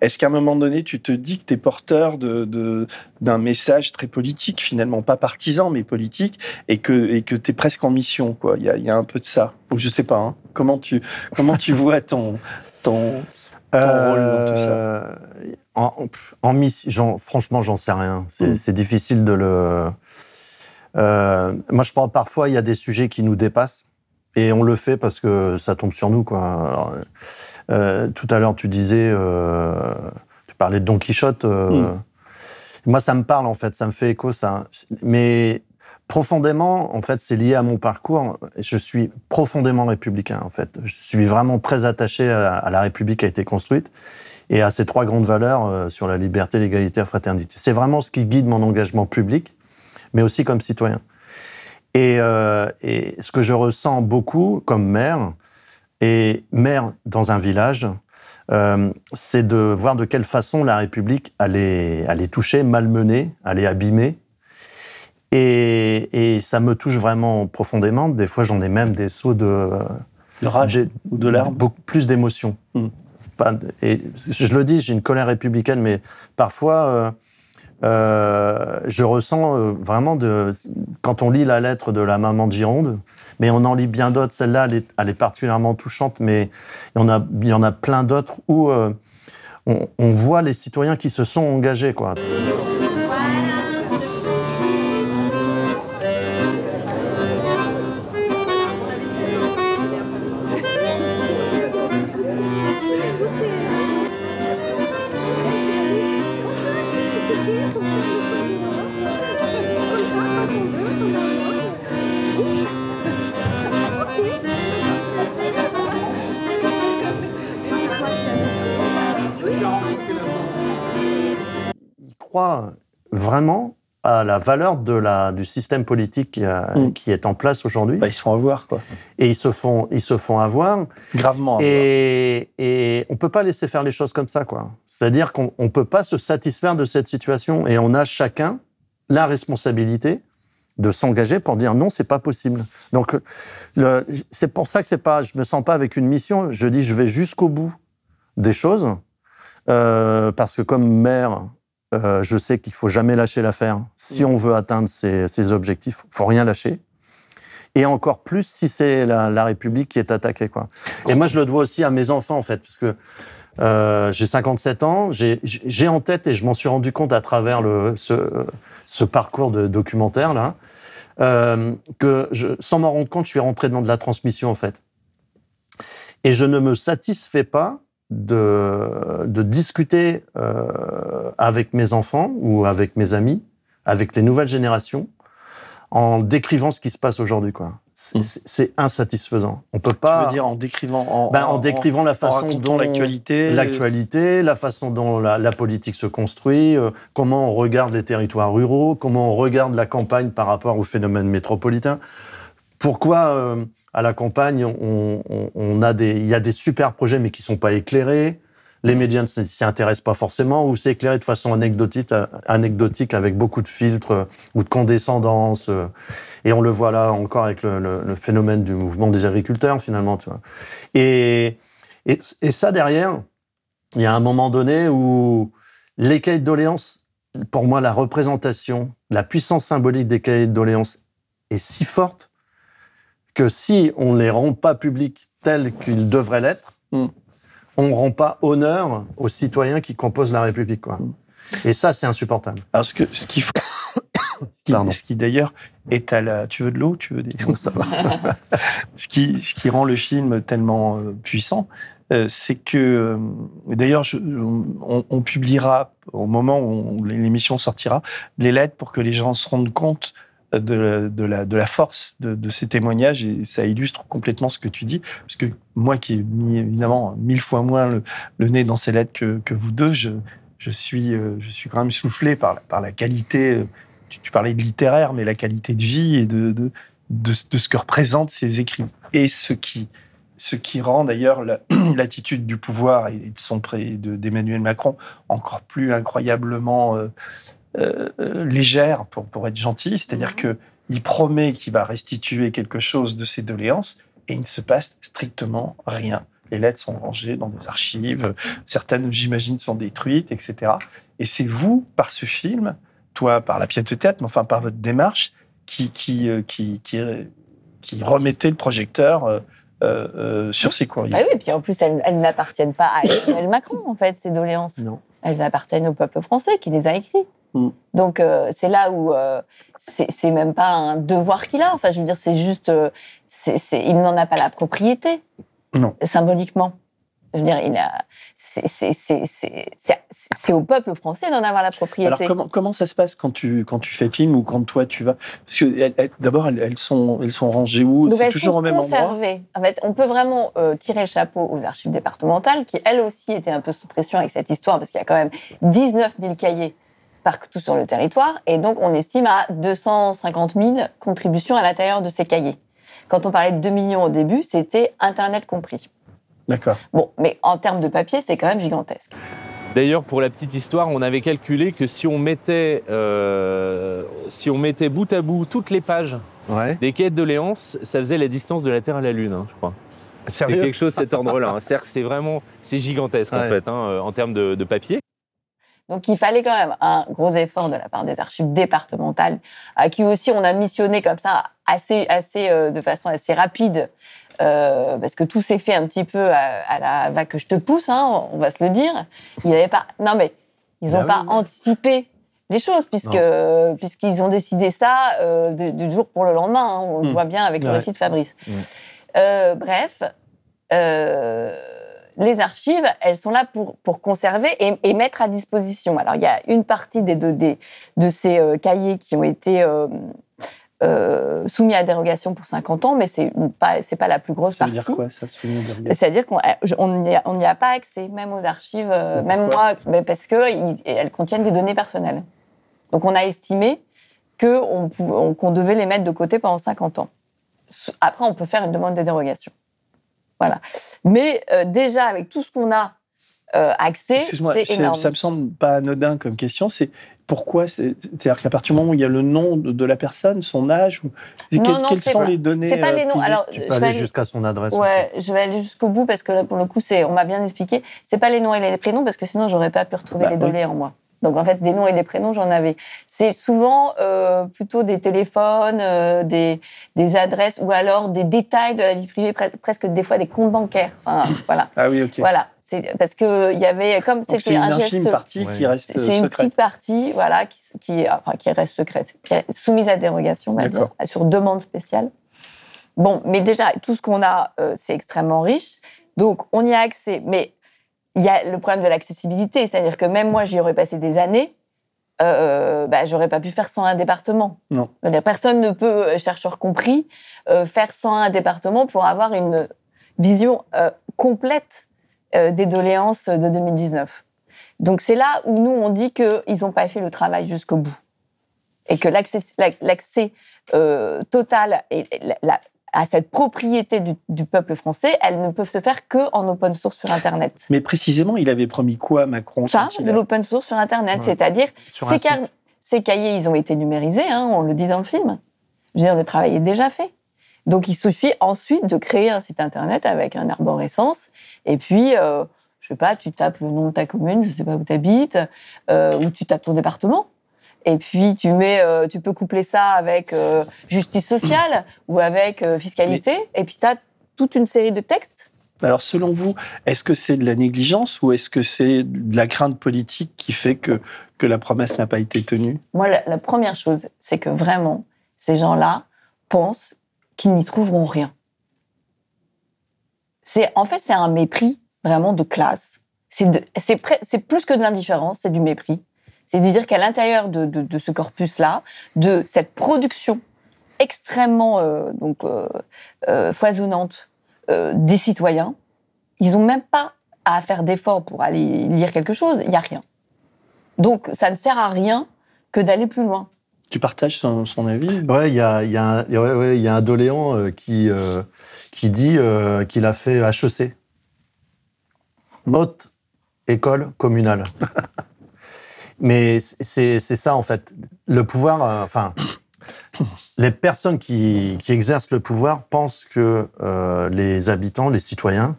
est-ce qu'à un moment donné, tu te dis que tu es porteur de- de- d'un message très politique, finalement, pas partisan, mais politique, et que et que tu es presque en mission quoi? Il y a, il y a un peu de ça. Ou je sais pas. hein. Comment tu comment tu vois ton ton ton rôle dans tout ça Euh, en, en franchement, j'en sais rien. C'est Mm. c'est difficile de le. Euh, moi, je pense parfois il y a des sujets qui nous dépassent et on le fait parce que ça tombe sur nous, quoi. Alors, euh, tout à l'heure, tu disais, euh, tu parlais de Don Quichotte. euh, Mm. Moi, ça me parle en fait, ça me fait écho, ça. Mais profondément, en fait, c'est lié à mon parcours. Je suis profondément républicain, en fait. Je suis vraiment très attaché à, la République qui a été construite et à ces trois grandes valeurs euh, sur la liberté, l'égalité, la fraternité. C'est vraiment ce qui guide mon engagement public, mais aussi comme citoyen. Et, euh, ce que je ressens beaucoup comme maire, et maire dans un village, euh, c'est de voir de quelle façon la République allait, allait toucher, malmener, allait abîmer. Et, et ça me touche vraiment profondément. Des fois, j'en ai même des sauts de... De rage ou de larmes Beaucoup plus d'émotions. Pas- Et je le dis, j'ai une colère républicaine, mais parfois, euh, euh, je ressens euh, vraiment, de, quand on lit la lettre de la maman de Gironde, mais on en lit bien d'autres. Celle-là, elle est, elle est particulièrement touchante, mais il y en a, il y en a plein d'autres où on, on voit les citoyens qui se sont engagés. Quoi. Vraiment à la valeur de la, du système politique qui, a- qui est en place aujourd'hui. ils se font avoir, quoi. Et ils se font, ils se font avoir. Gravement avoir. Et, et on peut pas laisser faire les choses comme ça, quoi. C'est-à-dire qu'on on peut pas se satisfaire de cette situation. Et on a chacun la responsabilité de s'engager pour dire non, c'est pas possible. Donc, c'est pour ça que c'est pas, je me sens pas avec une mission. Je dis, je vais jusqu'au bout des choses, euh, parce que comme maire, euh, je sais qu'il faut jamais lâcher l'affaire. Si on veut atteindre ses, ses objectifs, faut rien lâcher. Et encore plus si c'est la, la République qui est attaquée. Quoi. Et moi, je le dois aussi à mes enfants, en fait, parce que euh, j'ai 57 ans, j'ai- j'ai en tête, et je m'en suis rendu compte à travers le, ce, ce parcours de documentaire, là, euh, que je, sans m'en rendre compte, je suis rentré dans de la transmission, en fait. Et je ne me satisfais pas de, de discuter euh, avec mes enfants ou avec mes amis, avec les nouvelles générations, en décrivant ce qui se passe aujourd'hui. quoi. C'est c'est insatisfaisant. On peut pas. Tu veux dire en décrivant, en, Ben, en décrivant la façon dont l'actualité. l'actualité, la façon dont la, la politique se construit, euh, comment on regarde les territoires ruraux, comment on regarde la campagne par rapport au phénomène métropolitain. Pourquoi euh, à la campagne on, on- on a des, il y a des super projets mais qui sont pas éclairés? Les médias ne s'y intéressent pas forcément, ou c'est éclairé de façon anecdotique, euh, anecdotique avec beaucoup de filtres euh, ou de condescendance. euh, et on le voit là encore avec le, le- le phénomène du mouvement des agriculteurs, finalement. Tu vois. Et, et, et ça, derrière, il y a un moment donné où les cahiers de doléances, pour moi, la représentation, la puissance symbolique des cahiers de doléances est si forte que si on ne les rend pas publics tels qu'ils devraient l'être, on ne rend pas honneur aux citoyens qui composent la République. Quoi. Et ça, c'est insupportable. Alors, ce que- ce qu'il faut. Ce qui, ce qui, d'ailleurs est à la. Tu veux de l'eau Tu veux des. Ça va. ce, qui, ce qui rend le film tellement euh, puissant, euh, c'est que. euh, d'ailleurs, je- on, on publiera au moment où l'émission sortira les lettres pour que les gens se rendent compte de, la, force de, ces témoignages et ça illustre complètement ce que tu dis. Parce que moi, qui ai mis évidemment mille fois moins le, nez dans ces lettres que, vous deux, je, suis, euh, je suis quand même soufflé par, la- par la qualité. euh, Tu, parlais de littéraire, mais la qualité de vie et de, de, ce que représentent ces écrits. Et ce qui, ce qui rend d'ailleurs la- l'attitude du pouvoir et de son d'Emmanuel Macron encore plus incroyablement euh, légère, pour, pour être gentil. C'est-à-dire que il promet qu'il va restituer quelque chose de ses doléances et il ne se passe strictement rien. Les lettres sont rangées dans des archives, certaines, j'imagine, sont détruites, etc. Et c'est vous, par ce film, toi, par la pièce de théâtre, mais enfin par votre démarche, qui, qui, euh, qui, qui, qui remettez le projecteur euh, euh, euh, sur ces courriers. Bah oui, et puis en plus, elles, elles n'appartiennent pas à Emmanuel Macron, en fait, ces doléances. Elles appartiennent au peuple français qui les a écrites. Mm. Donc, euh, c'est là où euh, c'est même pas un devoir qu'il a. Enfin, je veux dire, c'est juste. euh, il n'en a pas la propriété, Non. symboliquement. Je veux dire, il a. c'est- au peuple français d'en avoir la propriété. Alors comment, comment ça se passe quand tu, quand tu fais film ou quand toi tu vas? Parce que d'abord elles, elles sont, elles sont rangées où? C'est toujours sont au même endroit? conservées. En fait, on peut vraiment euh, tirer le chapeau aux archives départementales, qui elles aussi étaient un peu sous pression avec cette histoire, parce qu'il y a quand même 19 000 cahiers partout sur le territoire, et donc on estime à 250 000 contributions à l'intérieur de ces cahiers. Quand on parlait de 2 millions au début, c'était Internet compris. D'accord. Bon, mais en termes de papier, c'est quand même gigantesque. D'ailleurs, pour la petite histoire, on avait calculé que si on mettait, euh, si on mettait bout à bout toutes les pages des quêtes de Léance, ça faisait la distance de la Terre à la Lune, hein, je crois. C'est quelque chose de cet ordre-là. hein. C'est vraiment, c'est gigantesque en fait, hein, en termes de, de papier. Donc il fallait quand même un gros effort de la part des archives départementales, à qui aussi on a missionné comme ça assez, assez euh, de façon assez rapide, euh, parce que tout s'est fait un petit peu à, à la va que je te pousse, hein, on va se le dire. Il y avait pas, non mais ils n'ont Ah pas anticipé les choses puisque puisqu'ils ont décidé ça euh, du jour pour le lendemain. hein. on le Hmm. voit bien avec le récit de Fabrice. Euh, bref, euh, les archives, elles sont là pour, pour conserver et, et mettre à disposition. Alors, il y a une partie des, de, des- de ces euh, cahiers qui ont été euh, euh, soumis à dérogation pour 50 ans, mais c'est pas, c'est pas la plus grosse Ça veut partie. dire quoi ça soumis à dérogation? C'est-à-dire qu'on on n'y a, on n'y a pas accès, même aux archives, euh, même moi, mais parce qu'elles contiennent des données personnelles. Donc on a estimé que on pou- on- qu'on devait les mettre de côté pendant 50 ans. Après, on peut faire une demande de dérogation. Voilà. Mais euh, déjà, avec tout ce qu'on a euh, accès, c'est énorme. ça me semble pas anodin comme question. C'est pourquoi c'est- C'est-à-dire qu'à partir du moment où il y a le nom de, de la personne, son âge, ou, Non, quelles, non, quelles c'est sont pas- les données c'est pas euh, les noms. Alors, Tu je peux vais aller aller- jusqu'à son adresse. en Ouais, je vais aller jusqu'au bout parce que là, pour le coup, c'est, on m'a bien expliqué. C'est pas les noms et les prénoms parce que sinon, j'aurais pas pu retrouver Bah, les oui. données en moi. Donc, en fait, des noms et des prénoms, j'en avais. C'est souvent euh, plutôt des téléphones, euh, des, des adresses ou alors des détails de la vie privée, pre- presque des fois des comptes bancaires. Enfin, voilà. Ah oui, ok. Voilà. C'est parce que il y avait comme c'était c'est une un geste. infime partie qui reste C'est une petite partie, voilà, qui, qui, enfin, qui reste secrète, qui est soumise à dérogation, on va dire, sur demande spéciale. Bon, mais déjà, tout ce qu'on a, euh, c'est extrêmement riche. Donc, on y a accès. Mais il y a le problème de l'accessibilité. C'est-à-dire que même moi, j'y aurais passé des années. Euh, bah, j'aurais pas pu faire 101 départements. Non. Personne ne peut, euh, chercheur compris, euh, faire 101 départements pour avoir une vision euh, complète euh, des doléances de 2019. Donc c'est là où nous, on dit qu'ils n'ont pas fait le travail jusqu'au bout. Et que l'accès euh, total et la- la- à cette propriété du, du peuple français, elles ne peuvent se faire qu'en open source sur Internet. Mais précisément, il avait promis quoi, Macron Ça, de a- l'open source sur Internet, Ouais. c'est-à-dire ces, ces cahiers, ils ont été numérisés, hein, on le dit dans le film. Je veux dire, le travail est déjà fait. Donc, il suffit ensuite de créer un site Internet avec un arborescence, et puis, euh, je sais pas, tu tapes le nom de ta commune, je sais pas où tu habites, ou tu tapes ton département. Et puis, tu, mets, euh, tu peux coupler ça avec euh, justice sociale ou avec euh, fiscalité, et puis tu as toute une série de textes Alors, selon vous, est-ce que c'est de la négligence ou est-ce que c'est de la crainte politique qui fait que, que la promesse n'a pas été tenue? Moi, la, la première chose, c'est que vraiment, ces gens-là pensent qu'ils n'y trouveront rien. C'est, en fait, c'est un mépris vraiment de classe. C'est plus que de l'indifférence, c'est du mépris. C'est de dire qu'à l'intérieur de, de- de ce corpus-là, de cette production extrêmement euh, donc, euh, euh, foisonnante euh, des citoyens, ils n'ont même pas à faire d'efforts pour aller lire quelque chose, il n'y a rien. Donc, ça ne sert à rien que d'aller plus loin. Tu partages son, son avis? Ouais, il y a, il y, a un- ouais, ouais, il y a un doléant euh, qui, euh, qui dit euh, qu'il a fait HEC. Haute école communale. Mais c'est ça, en fait. Le pouvoir, euh, enfin, les personnes qui, qui exercent le pouvoir pensent que euh, les habitants, les citoyens,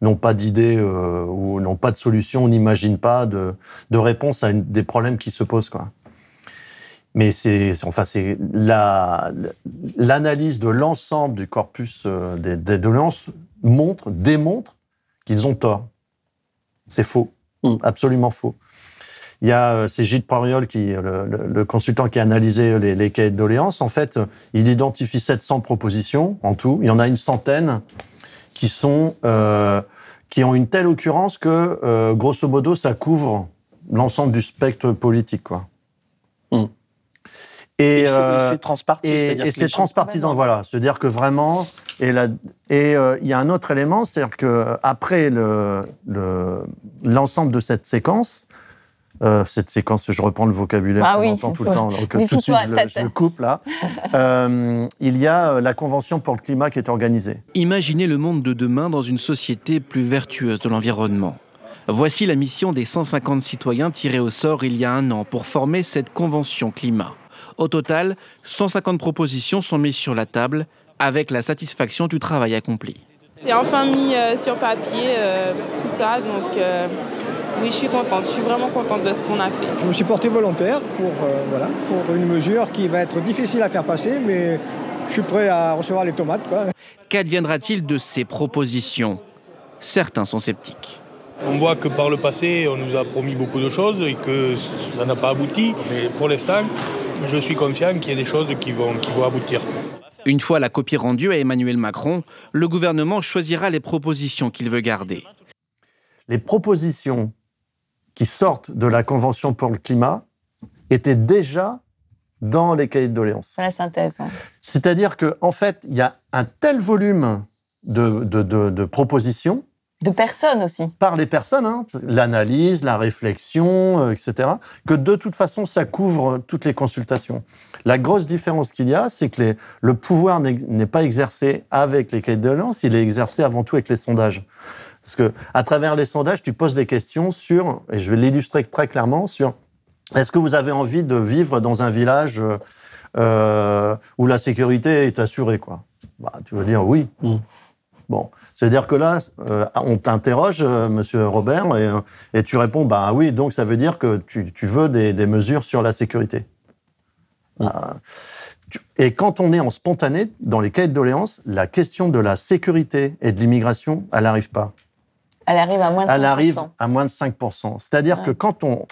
n'ont pas d'idée euh, ou n'ont pas de solution, n'imaginent pas de, de réponse à une- des problèmes qui se posent, quoi. Mais c'est, enfin, c'est la, l'analyse de l'ensemble du corpus des, des doléances montre, démontre qu'ils ont tort. C'est faux, absolument faux. Il y a, euh, c'est Gilles Poiriol, qui, le, le- le consultant qui a analysé les, les cahiers de doléances. En fait, euh, il identifie 700 propositions en tout. Il y en a une centaine qui sont, euh, qui ont une telle occurrence que, euh, grosso modo, ça couvre l'ensemble du spectre politique, quoi. Et c'est- euh, et c'est transpartisan, et- et c'est transpartisan, voilà. C'est-à-dire que vraiment, et et euh, il y a un autre élément, c'est-à-dire que après le le- l'ensemble de cette séquence, euh, cette séquence, je reprends le vocabulaire Ah qu'on oui, entend tout le temps, donc mais tout de suite je le, je le coupe là. Euh, il y a euh, la convention pour le climat qui est organisée. Imaginez le monde de demain dans une société plus vertueuse de l'environnement. Voici la mission des 150 citoyens tirés au sort il y a un an pour former cette convention climat. Au total, 150 propositions sont mises sur la table avec la satisfaction du travail accompli. C'est enfin mis euh, sur papier, euh, tout ça. Donc, euh, oui, je suis contente. Je suis vraiment contente de ce qu'on a fait. Je me suis porté volontaire pour, euh, voilà, pour une mesure qui va être difficile à faire passer, mais je suis prêt à recevoir les tomates. Qu'adviendra-t-il de ces propositions? Certains sont sceptiques. On voit que par le passé, on nous a promis beaucoup de choses et que ça n'a pas abouti. Mais pour l'instant, je suis confiant qu'il y a des choses qui vont, qui vont aboutir. Une fois la copie rendue à Emmanuel Macron, le gouvernement choisira les propositions qu'il veut garder. Les propositions qui sortent de la convention pour le climat étaient déjà dans les cahiers de doléances. La synthèse. C'est-à-dire qu'en en fait, il y a un tel volume de, de- de- de propositions. De personnes aussi. Par les personnes, hein, l'analyse, la réflexion, euh, etc., que de toute façon, ça couvre toutes les consultations. La grosse différence qu'il y a, c'est que les- le pouvoir n'est pas exercé avec les cahiers de doléances, il est exercé avant tout avec les sondages. Parce que à travers les sondages, tu poses des questions sur, et je vais l'illustrer très clairement, sur est-ce que vous avez envie de vivre dans un village euh, euh, où la sécurité est assurée quoi? Bah, Tu vas dire oui. Bon, c'est-à-dire que là, euh, on t'interroge, euh, Monsieur Robert, et, et tu réponds bah oui, donc ça veut dire que tu, tu veux des, des mesures sur la sécurité. Euh, tu- et quand on est en spontané, dans les cahiers de doléances, la question de la sécurité et de l'immigration, elle n'arrive pas Elle arrive à moins de 5%. elle arrive à moins de 5%. C'est-à-dire Ouais. que quand on,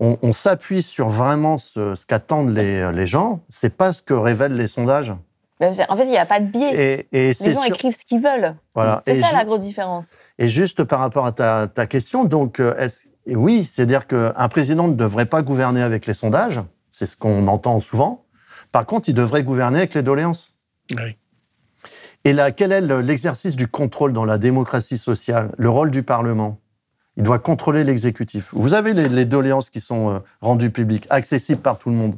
on, on s'appuie sur vraiment ce, ce qu'attendent les, les gens, c'est pas ce que révèlent les sondages. En fait, il n'y a pas de biais. les gens écrivent ce qu'ils veulent. Voilà. C'est ça la grosse différence. Et juste par rapport à ta, ta question, donc, euh, oui, c'est-à-dire qu'un président ne devrait pas gouverner avec les sondages, c'est ce qu'on entend souvent. Par contre, il devrait gouverner avec les doléances. Oui. Et là, quel est l'exercice du contrôle dans la démocratie sociale? Le rôle du Parlement il doit contrôler l'exécutif. Vous avez les, doléances qui sont euh, rendues publiques, accessibles par tout le monde.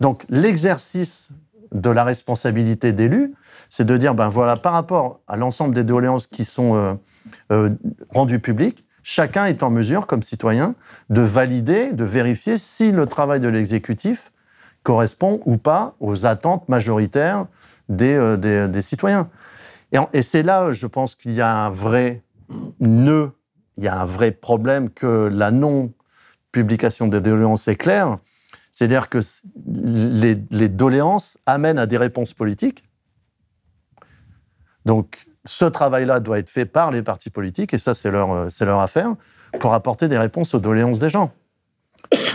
Donc l'exercice de la responsabilité d'élu, c'est de dire, ben voilà, par rapport à l'ensemble des doléances qui sont euh, euh, rendues publiques, chacun est en mesure, comme citoyen, de valider, de vérifier si le travail de l'exécutif correspond ou pas aux attentes majoritaires des, des, citoyens. Et, c'est là, je pense qu'il y a un vrai nœud il y a un vrai problème que la non-publication des doléances est claire. C'est-à-dire que les, doléances amènent à des réponses politiques. Donc, ce travail-là doit être fait par les partis politiques, et ça, c'est leur, leur affaire, pour apporter des réponses aux doléances des gens.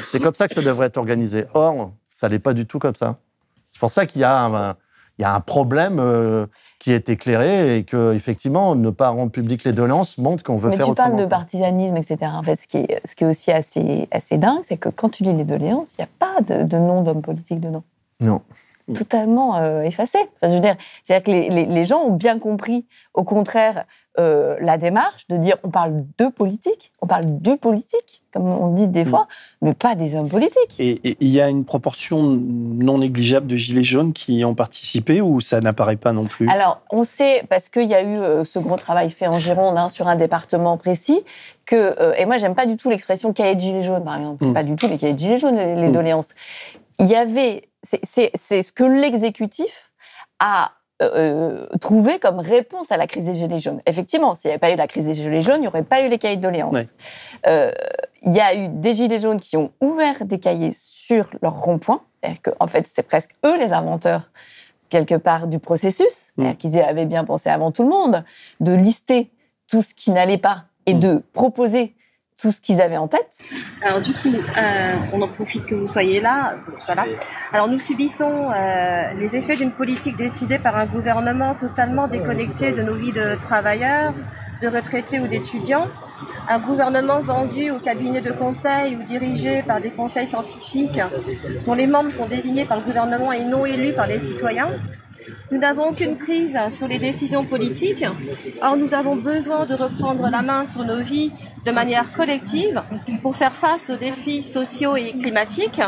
C'est comme ça que ça devrait être organisé. Or, ça n'est pas du tout comme ça. C'est pour ça qu'il y a un, il y a un problème euh, qui est éclairé et que effectivement ne pas rendre public les doléances montre qu'on veut Mais faire tu autrement. parles de partisanisme, etc. En fait, ce qui est, ce qui est aussi assez, assez dingue, c'est que quand tu lis les doléances, il n'y a pas de, de nom d'homme politique dedans. Non. Totalement euh, effacé. Enfin, je veux dire, c'est-à-dire que les, les, les, gens ont bien compris, au contraire, euh, la démarche de dire on parle de politique, on parle du politique, comme on dit des mm. fois, mais pas des hommes politiques. Et il y a une proportion non négligeable de gilets jaunes qui ont participé ou ça n'apparaît pas non plus? Alors, on sait, parce qu'il y a eu euh, ce gros travail fait en Gironde hein, sur un département précis, que, euh, et moi j'aime pas du tout l'expression cahier de gilets jaunes, par exemple, c'est mm. pas du tout les cahiers de gilets jaunes, les, les mm. doléances. Il y avait c'est ce que l'exécutif a euh, euh, trouvé comme réponse à la crise des Gilets jaunes. Effectivement, s'il n'y avait pas eu la crise des Gilets jaunes, il n'y aurait pas eu les cahiers de doléances. Euh, il y a eu des Gilets jaunes qui ont ouvert des cahiers sur leur rond-point. En fait, c'est presque eux les inventeurs, quelque part, du processus. Mm. Qu'ils avaient bien pensé avant tout le monde, de lister tout ce qui n'allait pas et mm. de proposer tout ce qu'ils avaient en tête. Alors du coup, euh, on en profite que vous soyez là. Voilà. Alors nous subissons euh, les effets d'une politique décidée par un gouvernement totalement déconnecté de nos vies de travailleurs, de retraités ou d'étudiants. Un gouvernement vendu au cabinet de conseil ou dirigé par des conseils scientifiques dont les membres sont désignés par le gouvernement et non élus par les citoyens. Nous n'avons aucune prise sur les décisions politiques. Or, nous avons besoin de reprendre la main sur nos vies de manière collective pour faire face aux défis sociaux et climatiques.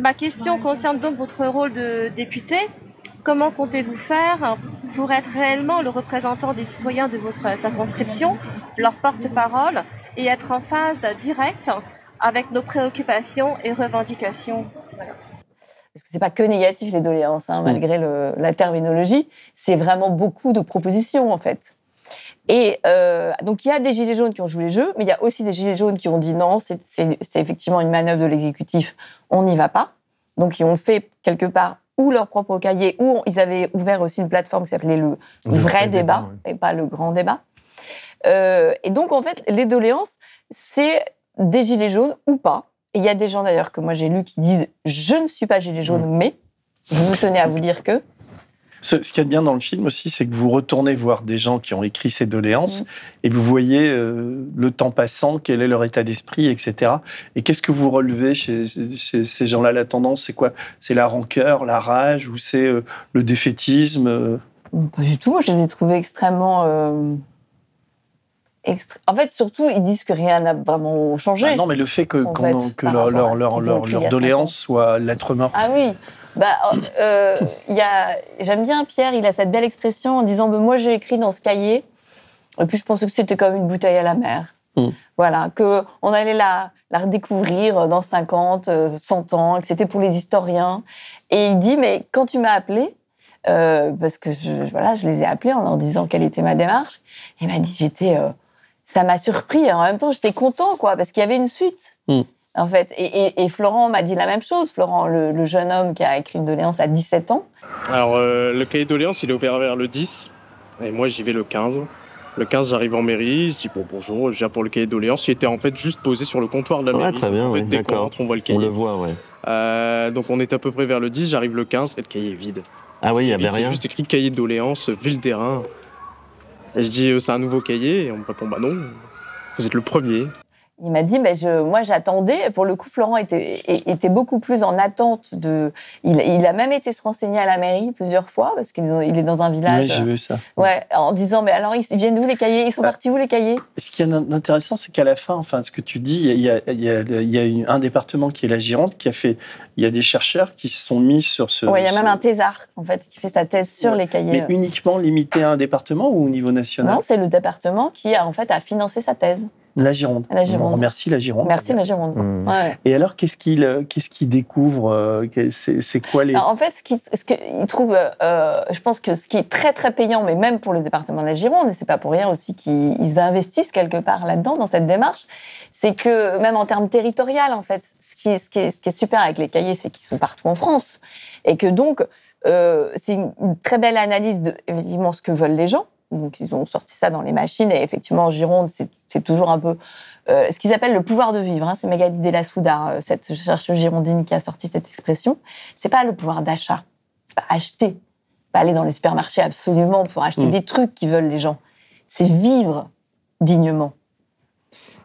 Ma question concerne donc votre rôle de député. Comment comptez-vous faire pour être réellement le représentant des citoyens de votre circonscription, leur porte-parole et être en phase directe avec nos préoccupations et revendications? Parce que c'est pas que négatif les doléances, hein, malgré la terminologie, c'est vraiment beaucoup de propositions en fait. Et euh, donc, il y a des gilets jaunes qui ont joué les jeux, mais il y a aussi des gilets jaunes qui ont dit non, c'est effectivement une manœuvre de l'exécutif, on n'y va pas. Donc, ils ont fait quelque part ou leur propre cahier, ou ils avaient ouvert aussi une plateforme qui s'appelait le, vrai, débat, et pas le grand débat. Euh, et donc, en fait, les doléances, c'est des gilets jaunes ou pas. Et il y a des gens d'ailleurs que moi j'ai lus qui disent je ne suis pas gilet jaune, mais je vous tenais à vous dire que. Ce, ce qu'il y a de bien dans le film aussi, c'est que vous retournez voir des gens qui ont écrit ces doléances et vous voyez euh, le temps passant, quel est leur état d'esprit, etc. Et qu'est-ce que vous relevez chez, ces gens-là? La tendance, c'est quoi? C'est la rancœur, la rage ou c'est euh, le défaitisme euh? Pas du tout. Moi, je les ai trouvés extrêmement. En fait, surtout, ils disent que rien n'a vraiment changé. Ah non, mais le fait que, que leur, leur, leur, leur doléance soit l'être mort. Ah oui, bah, euh, j'aime bien Pierre, il a cette belle expression en disant bah, Moi, j'ai écrit dans ce cahier, et puis je pensais que c'était comme une bouteille à la mer. Hmm. Voilà, qu'on allait la, la redécouvrir dans 50, 100 euh, ans, que c'était pour les historiens. Et il dit Mais quand tu m'as appelé, euh, parce que je, voilà, je les ai appelés en leur disant quelle était ma démarche, il m'a dit J'étais. ça m'a surpris. En même temps, j'étais content, quoi, parce qu'il y avait une suite. Hmm en fait. Et, Florent m'a dit la même chose. Florent, le, jeune homme qui a écrit une doléance à 17 ans. Alors, euh, le cahier de doléance, il est ouvert vers le 10. Et moi, j'y vais le 15. Le 15, j'arrive en mairie, je dis bon, bonjour, je viens pour le cahier de doléance. Il était en fait juste posé sur le comptoir de la mairie. très bien, on voit le cahier. On le voit, ouais. Euh, donc on est à peu près vers le 10, j'arrive le 15 et le cahier est vide. Ah oui, il y Et avait vite, C'est rien. juste écrit cahier de doléances, ville terrain. Et je dis, euh, c'est un nouveau cahier. Et on me répond, bah non, vous êtes le premier. Il m'a dit, mais je, moi j'attendais. Pour le coup, Florent était, était beaucoup plus en attente de. Il, il a même été se renseigner à la mairie plusieurs fois parce qu'il est il est dans un village. Oui, j'ai vu ça. Ouais, en disant, mais alors ils viennent d'où les cahiers? Ils sont partis où les cahiers? ce qui est d'intéressant, c'est qu'à la fin, enfin, ce que tu dis, il y a, il y a- il y a une- un département qui est la Gironde qui a fait. Il y a des chercheurs qui se sont mis sur ce. Ouais, il y a ce- même un thésard en fait qui fait sa thèse sur les cahiers. Mais uniquement limité à un département ou au niveau national? Non, c'est le département qui a en fait a financé sa thèse. La Gironde. La Gironde. On remercie la Gironde. Merci la Gironde. Mmh. Ouais. Et alors, qu'est-ce qu'il euh, qu'est-ce qu'il découvre euh, C'est quoi les. Alors, en fait, ce qu'il trouve, euh, je pense que ce qui est très très payant, mais même pour le département de la Gironde, et c'est pas pour rien aussi qu'ils ils investissent quelque part là-dedans, dans cette démarche, c'est que même en termes territorial, en fait, ce qui est, ce qui est, ce qui est super avec les cahiers, c'est qu'ils sont partout en France. Et que donc, euh, c'est une, une très belle analyse de, effectivement, ce que veulent les gens. Donc, ils ont sorti ça dans les machines, et effectivement, en Gironde, c'est toujours un peu euh, ce qu'ils appellent le pouvoir de vivre. hein. C'est Magali Della Souda, euh, cette chercheuse girondine qui a sorti cette expression. C'est pas le pouvoir d'achat, c'est pas acheter, pas aller dans les supermarchés absolument pour acheter Mm. des trucs qui veulent les gens. C'est vivre dignement.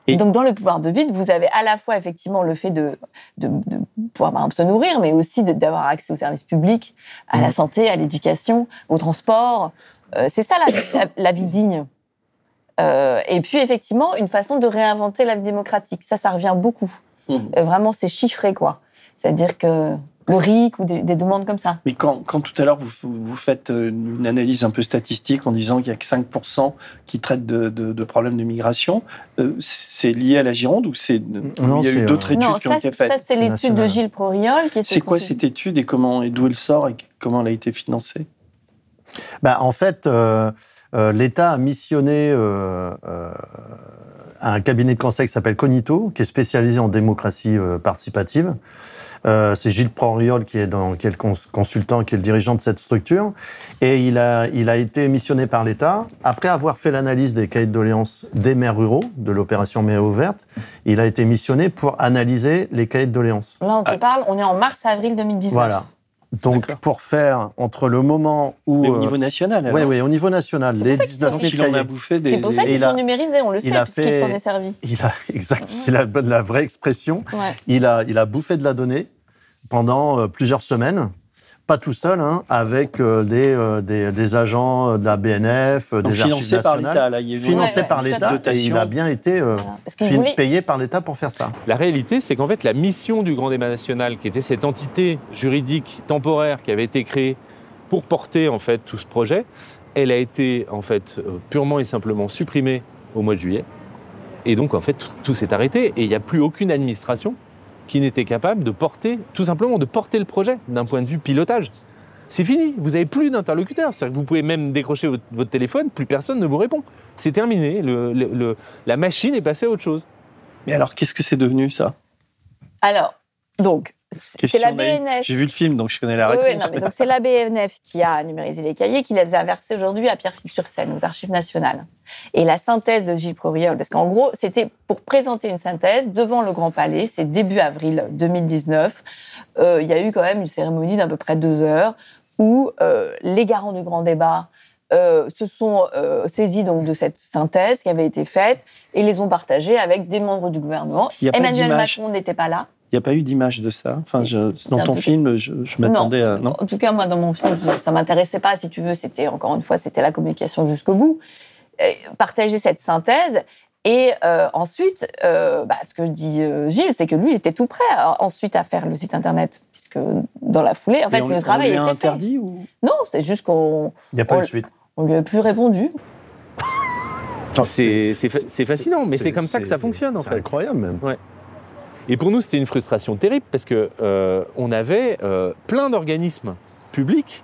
Donc, dans le pouvoir de vivre, vous avez à la fois effectivement le fait de, de, de pouvoir par exemple, se nourrir, mais aussi d'avoir accès aux services publics, à la santé, à l'éducation, au transport. Euh, c'est ça la, la- la vie digne. Euh, et puis effectivement, une façon de réinventer la vie démocratique. Ça, ça revient beaucoup. Euh, vraiment, c'est chiffré, quoi. C'est-à-dire que le RIC ou des, des demandes comme ça. Mais quand, quand tout à l'heure vous, vous faites une analyse un peu statistique en disant qu'il n'y a que 5% qui traitent de, de- de problèmes de migration, euh, c'est lié à la Gironde ou c'est Non, il y a c'est, eu d'autres euh, études Non, qui ça, ont été faites ça c'est l'étude de Gilles Proriol. qui C'est quoi cette étude et comment et d'où elle sort et comment elle a été financée? Bah, en fait, euh, euh, l'État a missionné euh, euh, un cabinet de conseil qui s'appelle Cognito, qui est spécialisé en démocratie euh, participative. Euh, c'est Gilles Proriol qui est, dans, qui est le cons- consultant, qui est le dirigeant de cette structure. Et il a, il a été missionné par l'État. Après avoir fait l'analyse des cahiers de doléances des maires ruraux, de l'opération Maire ouverte, il a été missionné pour analyser les cahiers de doléances. Là, on te parle, on est en mars-avril 2019. Voilà. Donc, pour faire entre le moment où. Mais au niveau national, Oui, oui, au niveau national. C'est Les pour ça qu'ils 19 sont- 000 Il en a cahiers. bouffé des. C'est pour ça qu'ils il sont a- numérisés, on le sait, puisqu'ils sont desservis. Il a, exact, c'est la, bonne- la vraie expression. Ouais. Il, a, il a bouffé de la donnée pendant euh, plusieurs semaines. Pas tout seul, hein, avec euh, des, euh, des, des agents de la BNF, Donc des archives financé par nationales. l'État, là, il y a eu- Financé Ouais, par l'État, et il a bien été euh, payé par l'État pour faire ça. La réalité, c'est qu'en fait, la mission du grand débat national, qui était cette entité juridique temporaire qui avait été créée pour porter en fait tout ce projet, elle a été en fait purement et simplement supprimée au mois de juillet. Et donc en fait, tout, tout s'est arrêté et il n'y a plus aucune administration qui n'était capable de porter, tout simplement, de porter le projet d'un point de vue pilotage. C'est fini, vous n'avez plus d'interlocuteur. C'est-à-dire que vous pouvez même décrocher votre, votre téléphone, plus personne ne vous répond. C'est terminé, le- le- le- la machine est passée à autre chose. Mais alors, qu'est-ce que c'est devenu ça? Alors, donc, c'est la. BNF. J'ai vu le film, donc je connais la réponse. oui, non, mais donc c'est la BNF qui a numérisé les cahiers, qui les a versés aujourd'hui à Pierrefitte-sur-Seine, aux Archives nationales. Et la synthèse de Gilles Proriol, parce qu'en gros, c'était pour présenter une synthèse devant le Grand Palais, c'est début avril 2019. Euh, Il y a eu quand même une cérémonie d'à peu près deux heures où euh, les garants du grand débat euh, se sont euh, saisis donc de cette synthèse qui avait été faite et les ont partagée avec des membres du gouvernement. Emmanuel. Macron n'était pas là. Il n'y a pas eu d'image de ça. Enfin, je- dans ton film, je, je m'attendais à. Non. En tout cas, moi, dans mon film, ça m'intéressait pas, si tu veux. C'était, encore une fois, c'était la communication jusqu'au bout. Et partager cette synthèse. Et euh, ensuite, euh, bah, ce que dit euh, Gilles, c'est que lui, il était tout prêt à- ensuite à faire le site internet, puisque dans la foulée, en fait, on- le travail lui a était interdit fait. ou Non, c'est juste qu'on. Il n'y a pas on- de suite. On lui a plus répondu. C'est c'est fa- c'est fascinant, mais c'est- c'est comme ça que ça c'est- fonctionne en c'est fait. incroyable même. Ouais. Et pour nous, c'était une frustration terrible parce que euh, on avait euh, plein d'organismes publics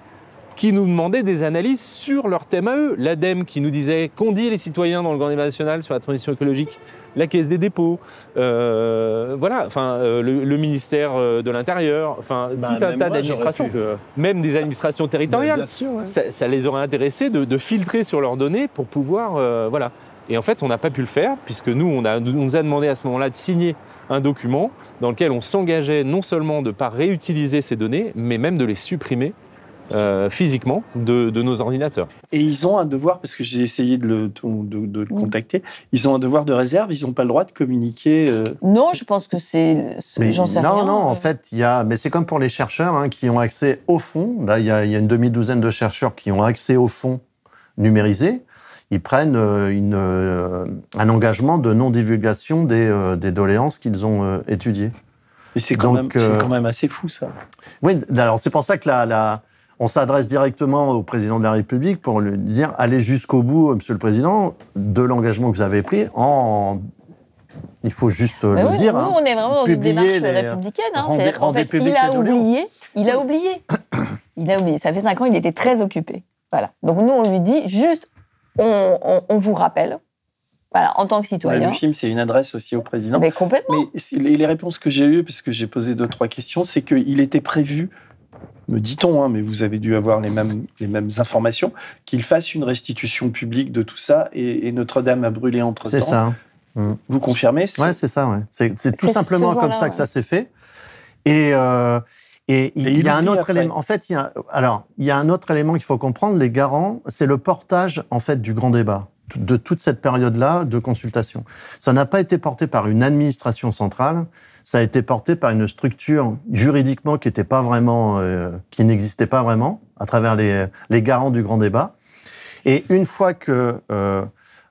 qui nous demandaient des analyses sur leur thème à eux. L'ADEME qui nous disait qu'ont dit les citoyens dans le grand débat national sur la transition écologique, la Caisse des dépôts, euh, voilà, enfin euh, le, le ministère de l'Intérieur, enfin Bah, tout un tas d'administrations, euh, même des administrations territoriales. sûr, ouais. ça, ça les aurait intéressés de, de filtrer sur leurs données pour pouvoir, voilà. Et en fait, on n'a pas pu le faire puisque nous, on, a, on nous a demandé à ce moment-là de signer un document dans lequel on s'engageait non seulement de ne pas réutiliser ces données, mais même de les supprimer euh, physiquement de, nos ordinateurs. Et ils ont un devoir, parce que j'ai essayé de le, de, contacter, ils ont un devoir de réserve, ils n'ont pas le droit de communiquer. Euh, non, je pense que c'est. J'en sais non, rien. Non, en fait, il y a. Mais c'est comme pour les chercheurs hein, qui ont accès au fond. Là, il y, a, une demi-douzaine de chercheurs qui ont accès au fond numérisé. Ils prennent euh, une, un engagement de non-divulgation des, des doléances qu'ils ont étudiées. Mais c'est quand, quand, même assez fou, ça. Oui, alors c'est pour ça que la, la on s'adresse directement au président de la République pour lui dire allez jusqu'au bout, Monsieur le Président, de l'engagement que vous avez pris en il faut juste le dire. Nous, hein. on est vraiment dans une démarche républicaine. Hein. en fait, il a oublié. Il a oublié. il a oublié. Ça fait cinq ans, il était très occupé. Voilà. Donc nous, on lui dit juste, on, vous rappelle. Voilà, en tant que citoyen. le film, c'est une adresse aussi au président. Mais complètement. Mais les, les réponses que j'ai eues, parce que j'ai posé deux, trois questions, c'est qu'il était prévu me dit-on, hein, mais vous avez dû avoir les mêmes, les mêmes informations, qu'il fasse une restitution publique de tout ça et, Notre-Dame a brûlé entre-temps. C'est ça. Mmh. Vous confirmez Oui, c'est ça. Ouais. C'est tout simplement comme ça que ça s'est fait. Et, euh, et, il y a un autre élément. En fait, il y a, alors, il y a un autre élément qu'il faut comprendre. Les garants, c'est le portage en fait du grand débat de toute cette période-là de consultation. Ça n'a pas été porté par une administration centrale, ça a été porté par une structure juridiquement qui n'était pas vraiment, euh, qui n'existait pas vraiment, à travers les, les, garants du grand débat. Et une fois que euh,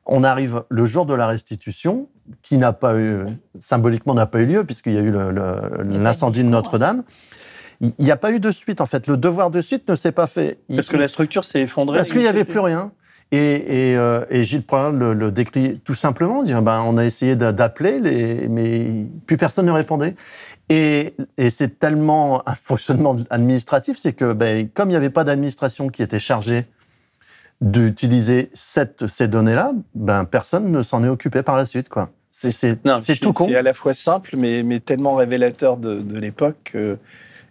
on arrive le jour de la restitution, qui n'a pas eu, symboliquement n'a pas eu lieu puisqu'il y a eu l'incendie de Notre-Dame. Il n'y a pas eu de suite, en fait. Le devoir de suite ne s'est pas fait. Parce que la structure s'est effondrée. Parce qu'il n'y avait plus rien. Et, et, euh, et Gilles Poirier le, le, décrit tout simplement, dit, ben, on a essayé d'appeler, mais plus personne ne répondait. Et, et c'est tellement un fonctionnement administratif, c'est que ben, comme il n'y avait pas d'administration qui était chargée d'utiliser ces données-là, ben, personne ne s'en est occupé par la suite. quoi. C'est tout con. C'est à la fois simple, mais, mais tellement révélateur de, de l'époque.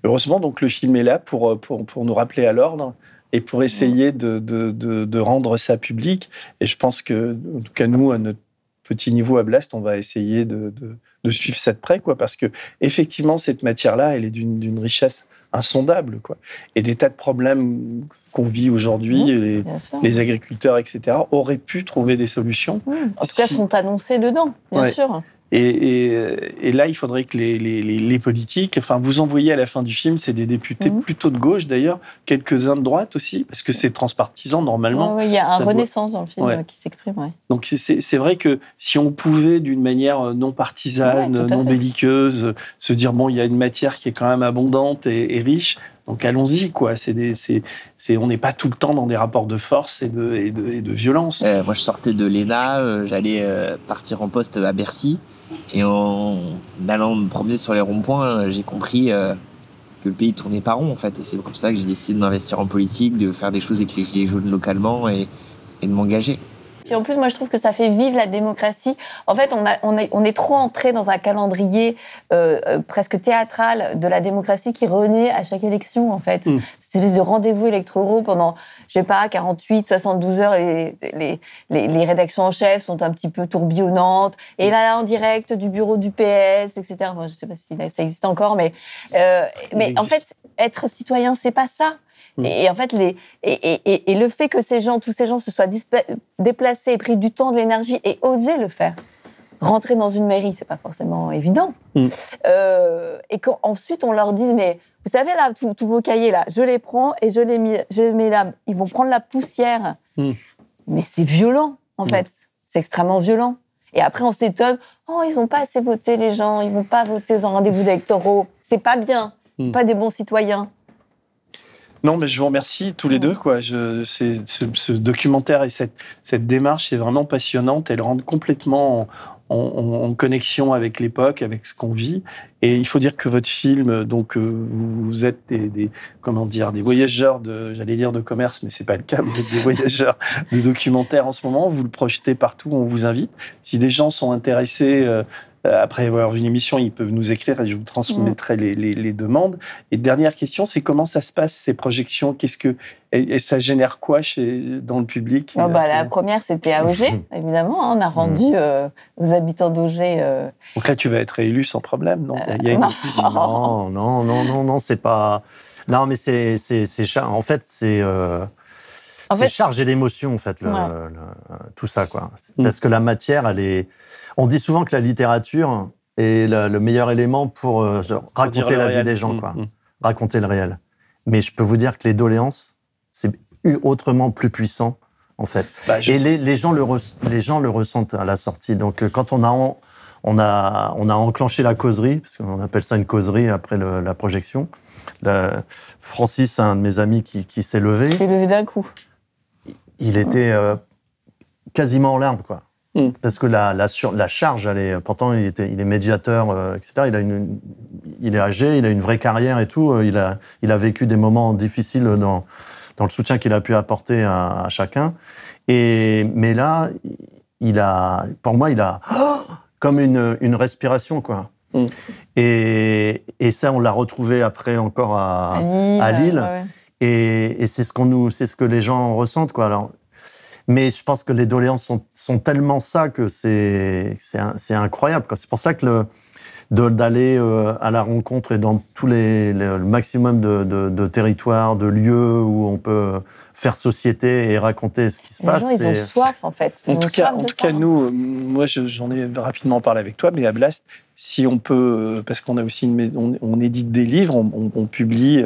Heureusement, donc le film est là pour, pour, pour nous rappeler à l'ordre et pour essayer de, de, de, rendre ça public. Et je pense que, en tout cas, nous, à notre petit niveau à Blast, on va essayer de, suivre ça de près, quoi, parce que effectivement, cette matière-là, elle est d'une richesse insondable, quoi. Et des tas de problèmes qu'on vit aujourd'hui, les, les, agriculteurs, etc., auraient pu trouver des solutions. En tout cas, sont annoncés dedans, bien sûr. Et, là, il faudrait que les, politiques, enfin, vous envoyez à la fin du film, c'est des députés mhm. plutôt de gauche d'ailleurs, quelques-uns de droite aussi, parce que c'est transpartisan normalement. il y a un renaissance dans le film qui s'exprime. Donc c'est vrai que si on pouvait, d'une manière non partisane, non belliqueuse, se dire bon, il y a une matière qui est quand même abondante et, riche, donc allons-y, quoi. C'est on n'est pas tout le temps dans des rapports de force et de, et de, violence. Euh, moi, je sortais de l'ENA, euh, j'allais euh, partir en poste à Bercy. Et en allant me promener sur les ronds-points, j'ai compris que le pays tournait pas rond en fait. Et c'est comme ça que j'ai décidé de m'investir en politique, de faire des choses avec les gilets jaunes localement et de m'engager. Puis en plus, moi, je trouve que ça fait vivre la démocratie. En fait, on, a, on, est, on est trop entré dans un calendrier euh, euh, presque théâtral de la démocratie qui renaît à chaque élection, en fait. Mm. Cette espèce de rendez-vous électoraux pendant, je sais pas, 48, 72 heures, les, les, les, rédactions en chef sont un petit peu tourbillonnantes. Et là, en direct du bureau du PS, etc. Moi, je sais pas si ça existe encore, mais, euh, mais en fait, être citoyen, c'est pas ça. Mm. Et, en fait, les, et, et, le fait que ces gens, tous ces gens se soient déplacés et pris du temps, de l'énergie et osé le faire, rentrer dans une mairie, c'est pas forcément évident. Mm. Euh, et qu'ensuite on leur dise, mais vous savez là, tous vos cahiers là, je les prends et je les mets, je les mets là, ils vont prendre la poussière. Mm. Mais c'est violent, en fait. C'est extrêmement violent. Et après, on s'étonne, oh, ils n'ont pas assez voté les gens, ils vont pas voter en rendez-vous électoraux. C'est pas bien, pas des bons citoyens. Non, mais je vous remercie tous les deux. Quoi. Je, ce, ce, documentaire et cette, cette démarche est vraiment passionnante. Elle rentre complètement en, en, connexion avec l'époque, avec ce qu'on vit. Et il faut dire que votre film, donc euh, vous, êtes des, des, comment dire, des voyageurs de, j'allais dire de commerce, mais c'est pas le cas. Vous êtes des voyageurs de documentaire en ce moment. Vous le projetez partout. On vous invite. Si des gens sont intéressés. Euh, après avoir une émission, ils peuvent nous écrire et je vous transmettrai les, les, demandes. Et dernière question, c'est comment ça se passe ces projections? Qu'est-ce que et, ça génère quoi chez, dans le public? Oh, bah, La première, c'était à Auger, évidemment. Hein. on a rendu mm. euh, aux habitants d'Auger. Euh, Donc là, tu vas être élu sans problème, non? Il y a une... non, non, non, non, non, c'est pas. Non, mais c'est, c'est, c'est en fait, c'est, euh, c'est chargé d'émotions, en fait, le, tout ça, quoi. Mm. Parce que la matière, elle est. On dit souvent que la littérature est le, meilleur élément pour euh, raconter la vie des gens, mm, quoi. Mm. Raconter le réel. Mais je peux vous dire que les doléances, c'est autrement plus puissant, en fait. Bah, Et les, les, gens le les gens le ressentent à la sortie. Donc, euh, quand on a on a, on a enclenché la causerie, parce qu'on appelle ça une causerie après la projection. Francis, un de mes amis qui, qui s'est levé. S'est levé d'un coup. Il était euh, quasiment en larmes, quoi. Hmm. Parce que la, la, sur, la charge, elle est, pourtant, il, était, il est médiateur, euh, etc. Il, a une, il est âgé, il a une vraie carrière et tout. Euh, il a, il a vécu des moments difficiles dans, dans le soutien qu'il a pu apporter à, à, chacun. Et, mais là, il a, pour moi, il a, comme une, une respiration, quoi. Mm. Et, et, ça, on l'a retrouvé après encore à, à Lille. Et, et c'est ce qu'on nous, c'est ce que les gens ressentent, quoi. Alors, mais je pense que les doléances sont, sont tellement ça que c'est, c'est, incroyable. C'est pour ça que le, d'aller euh, à la rencontre et dans tous les, le maximum de, de, de, territoires, de lieux où on peut faire société et raconter ce qui se passe. Les gens, ils ont soif en fait. en tout cas, en tout cas nous, euh, moi j'en ai rapidement parlé avec toi, mais à Blast, si on peut, euh, parce qu'on a aussi une, on, édite des livres, on, publie,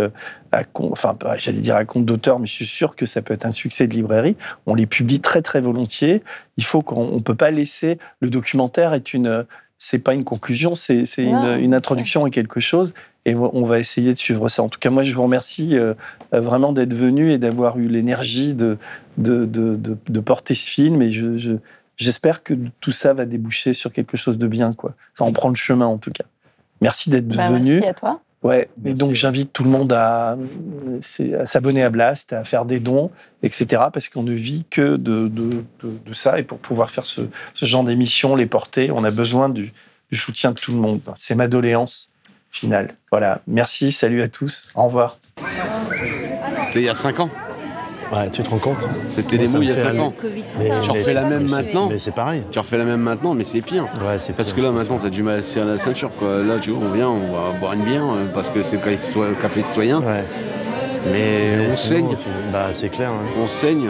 à, enfin j'allais dire à compte d'auteur, mais je suis sûr que ça peut être un succès de librairie. On les publie très très volontiers. Il faut qu'on, on peut pas laisser le documentaire est une c'est pas une conclusion, c'est une, introduction à quelque chose. Et on va essayer de suivre ça. En tout cas, moi, je vous remercie euh, vraiment d'être venu et d'avoir eu l'énergie de de, porter ce film. Et je, j'espère que tout ça va déboucher sur quelque chose de bien. Quoi. Ça en prend le chemin, en tout cas. Merci d'être bah, venu. Merci à toi. Ouais, et donc j'invite tout le monde à, s'abonner à Blast, à faire des dons, etc. Parce qu'on ne vit que de, de, de, ça. Et pour pouvoir faire ce, ce genre d'émission, les porter, on a besoin du, du soutien de tout le monde. C'est ma doléance finale. Voilà, merci, salut à tous, au revoir. C'était il y a 5 ans Ouais, tu te rends compte C'était des mouilles il y a 5 ans. tu refais la même maintenant. Mais c'est pareil. Tu refais la même maintenant, mais c'est pire. Ouais, c'est Parce que là, maintenant, tu as du mal à serrer la ceinture. Quoi. Là, tu vois, on vient, on va boire une bière euh, parce que c'est le café citoyen. Ouais. Mais, on saigne. Bah, c'est clair. Hein. On saigne.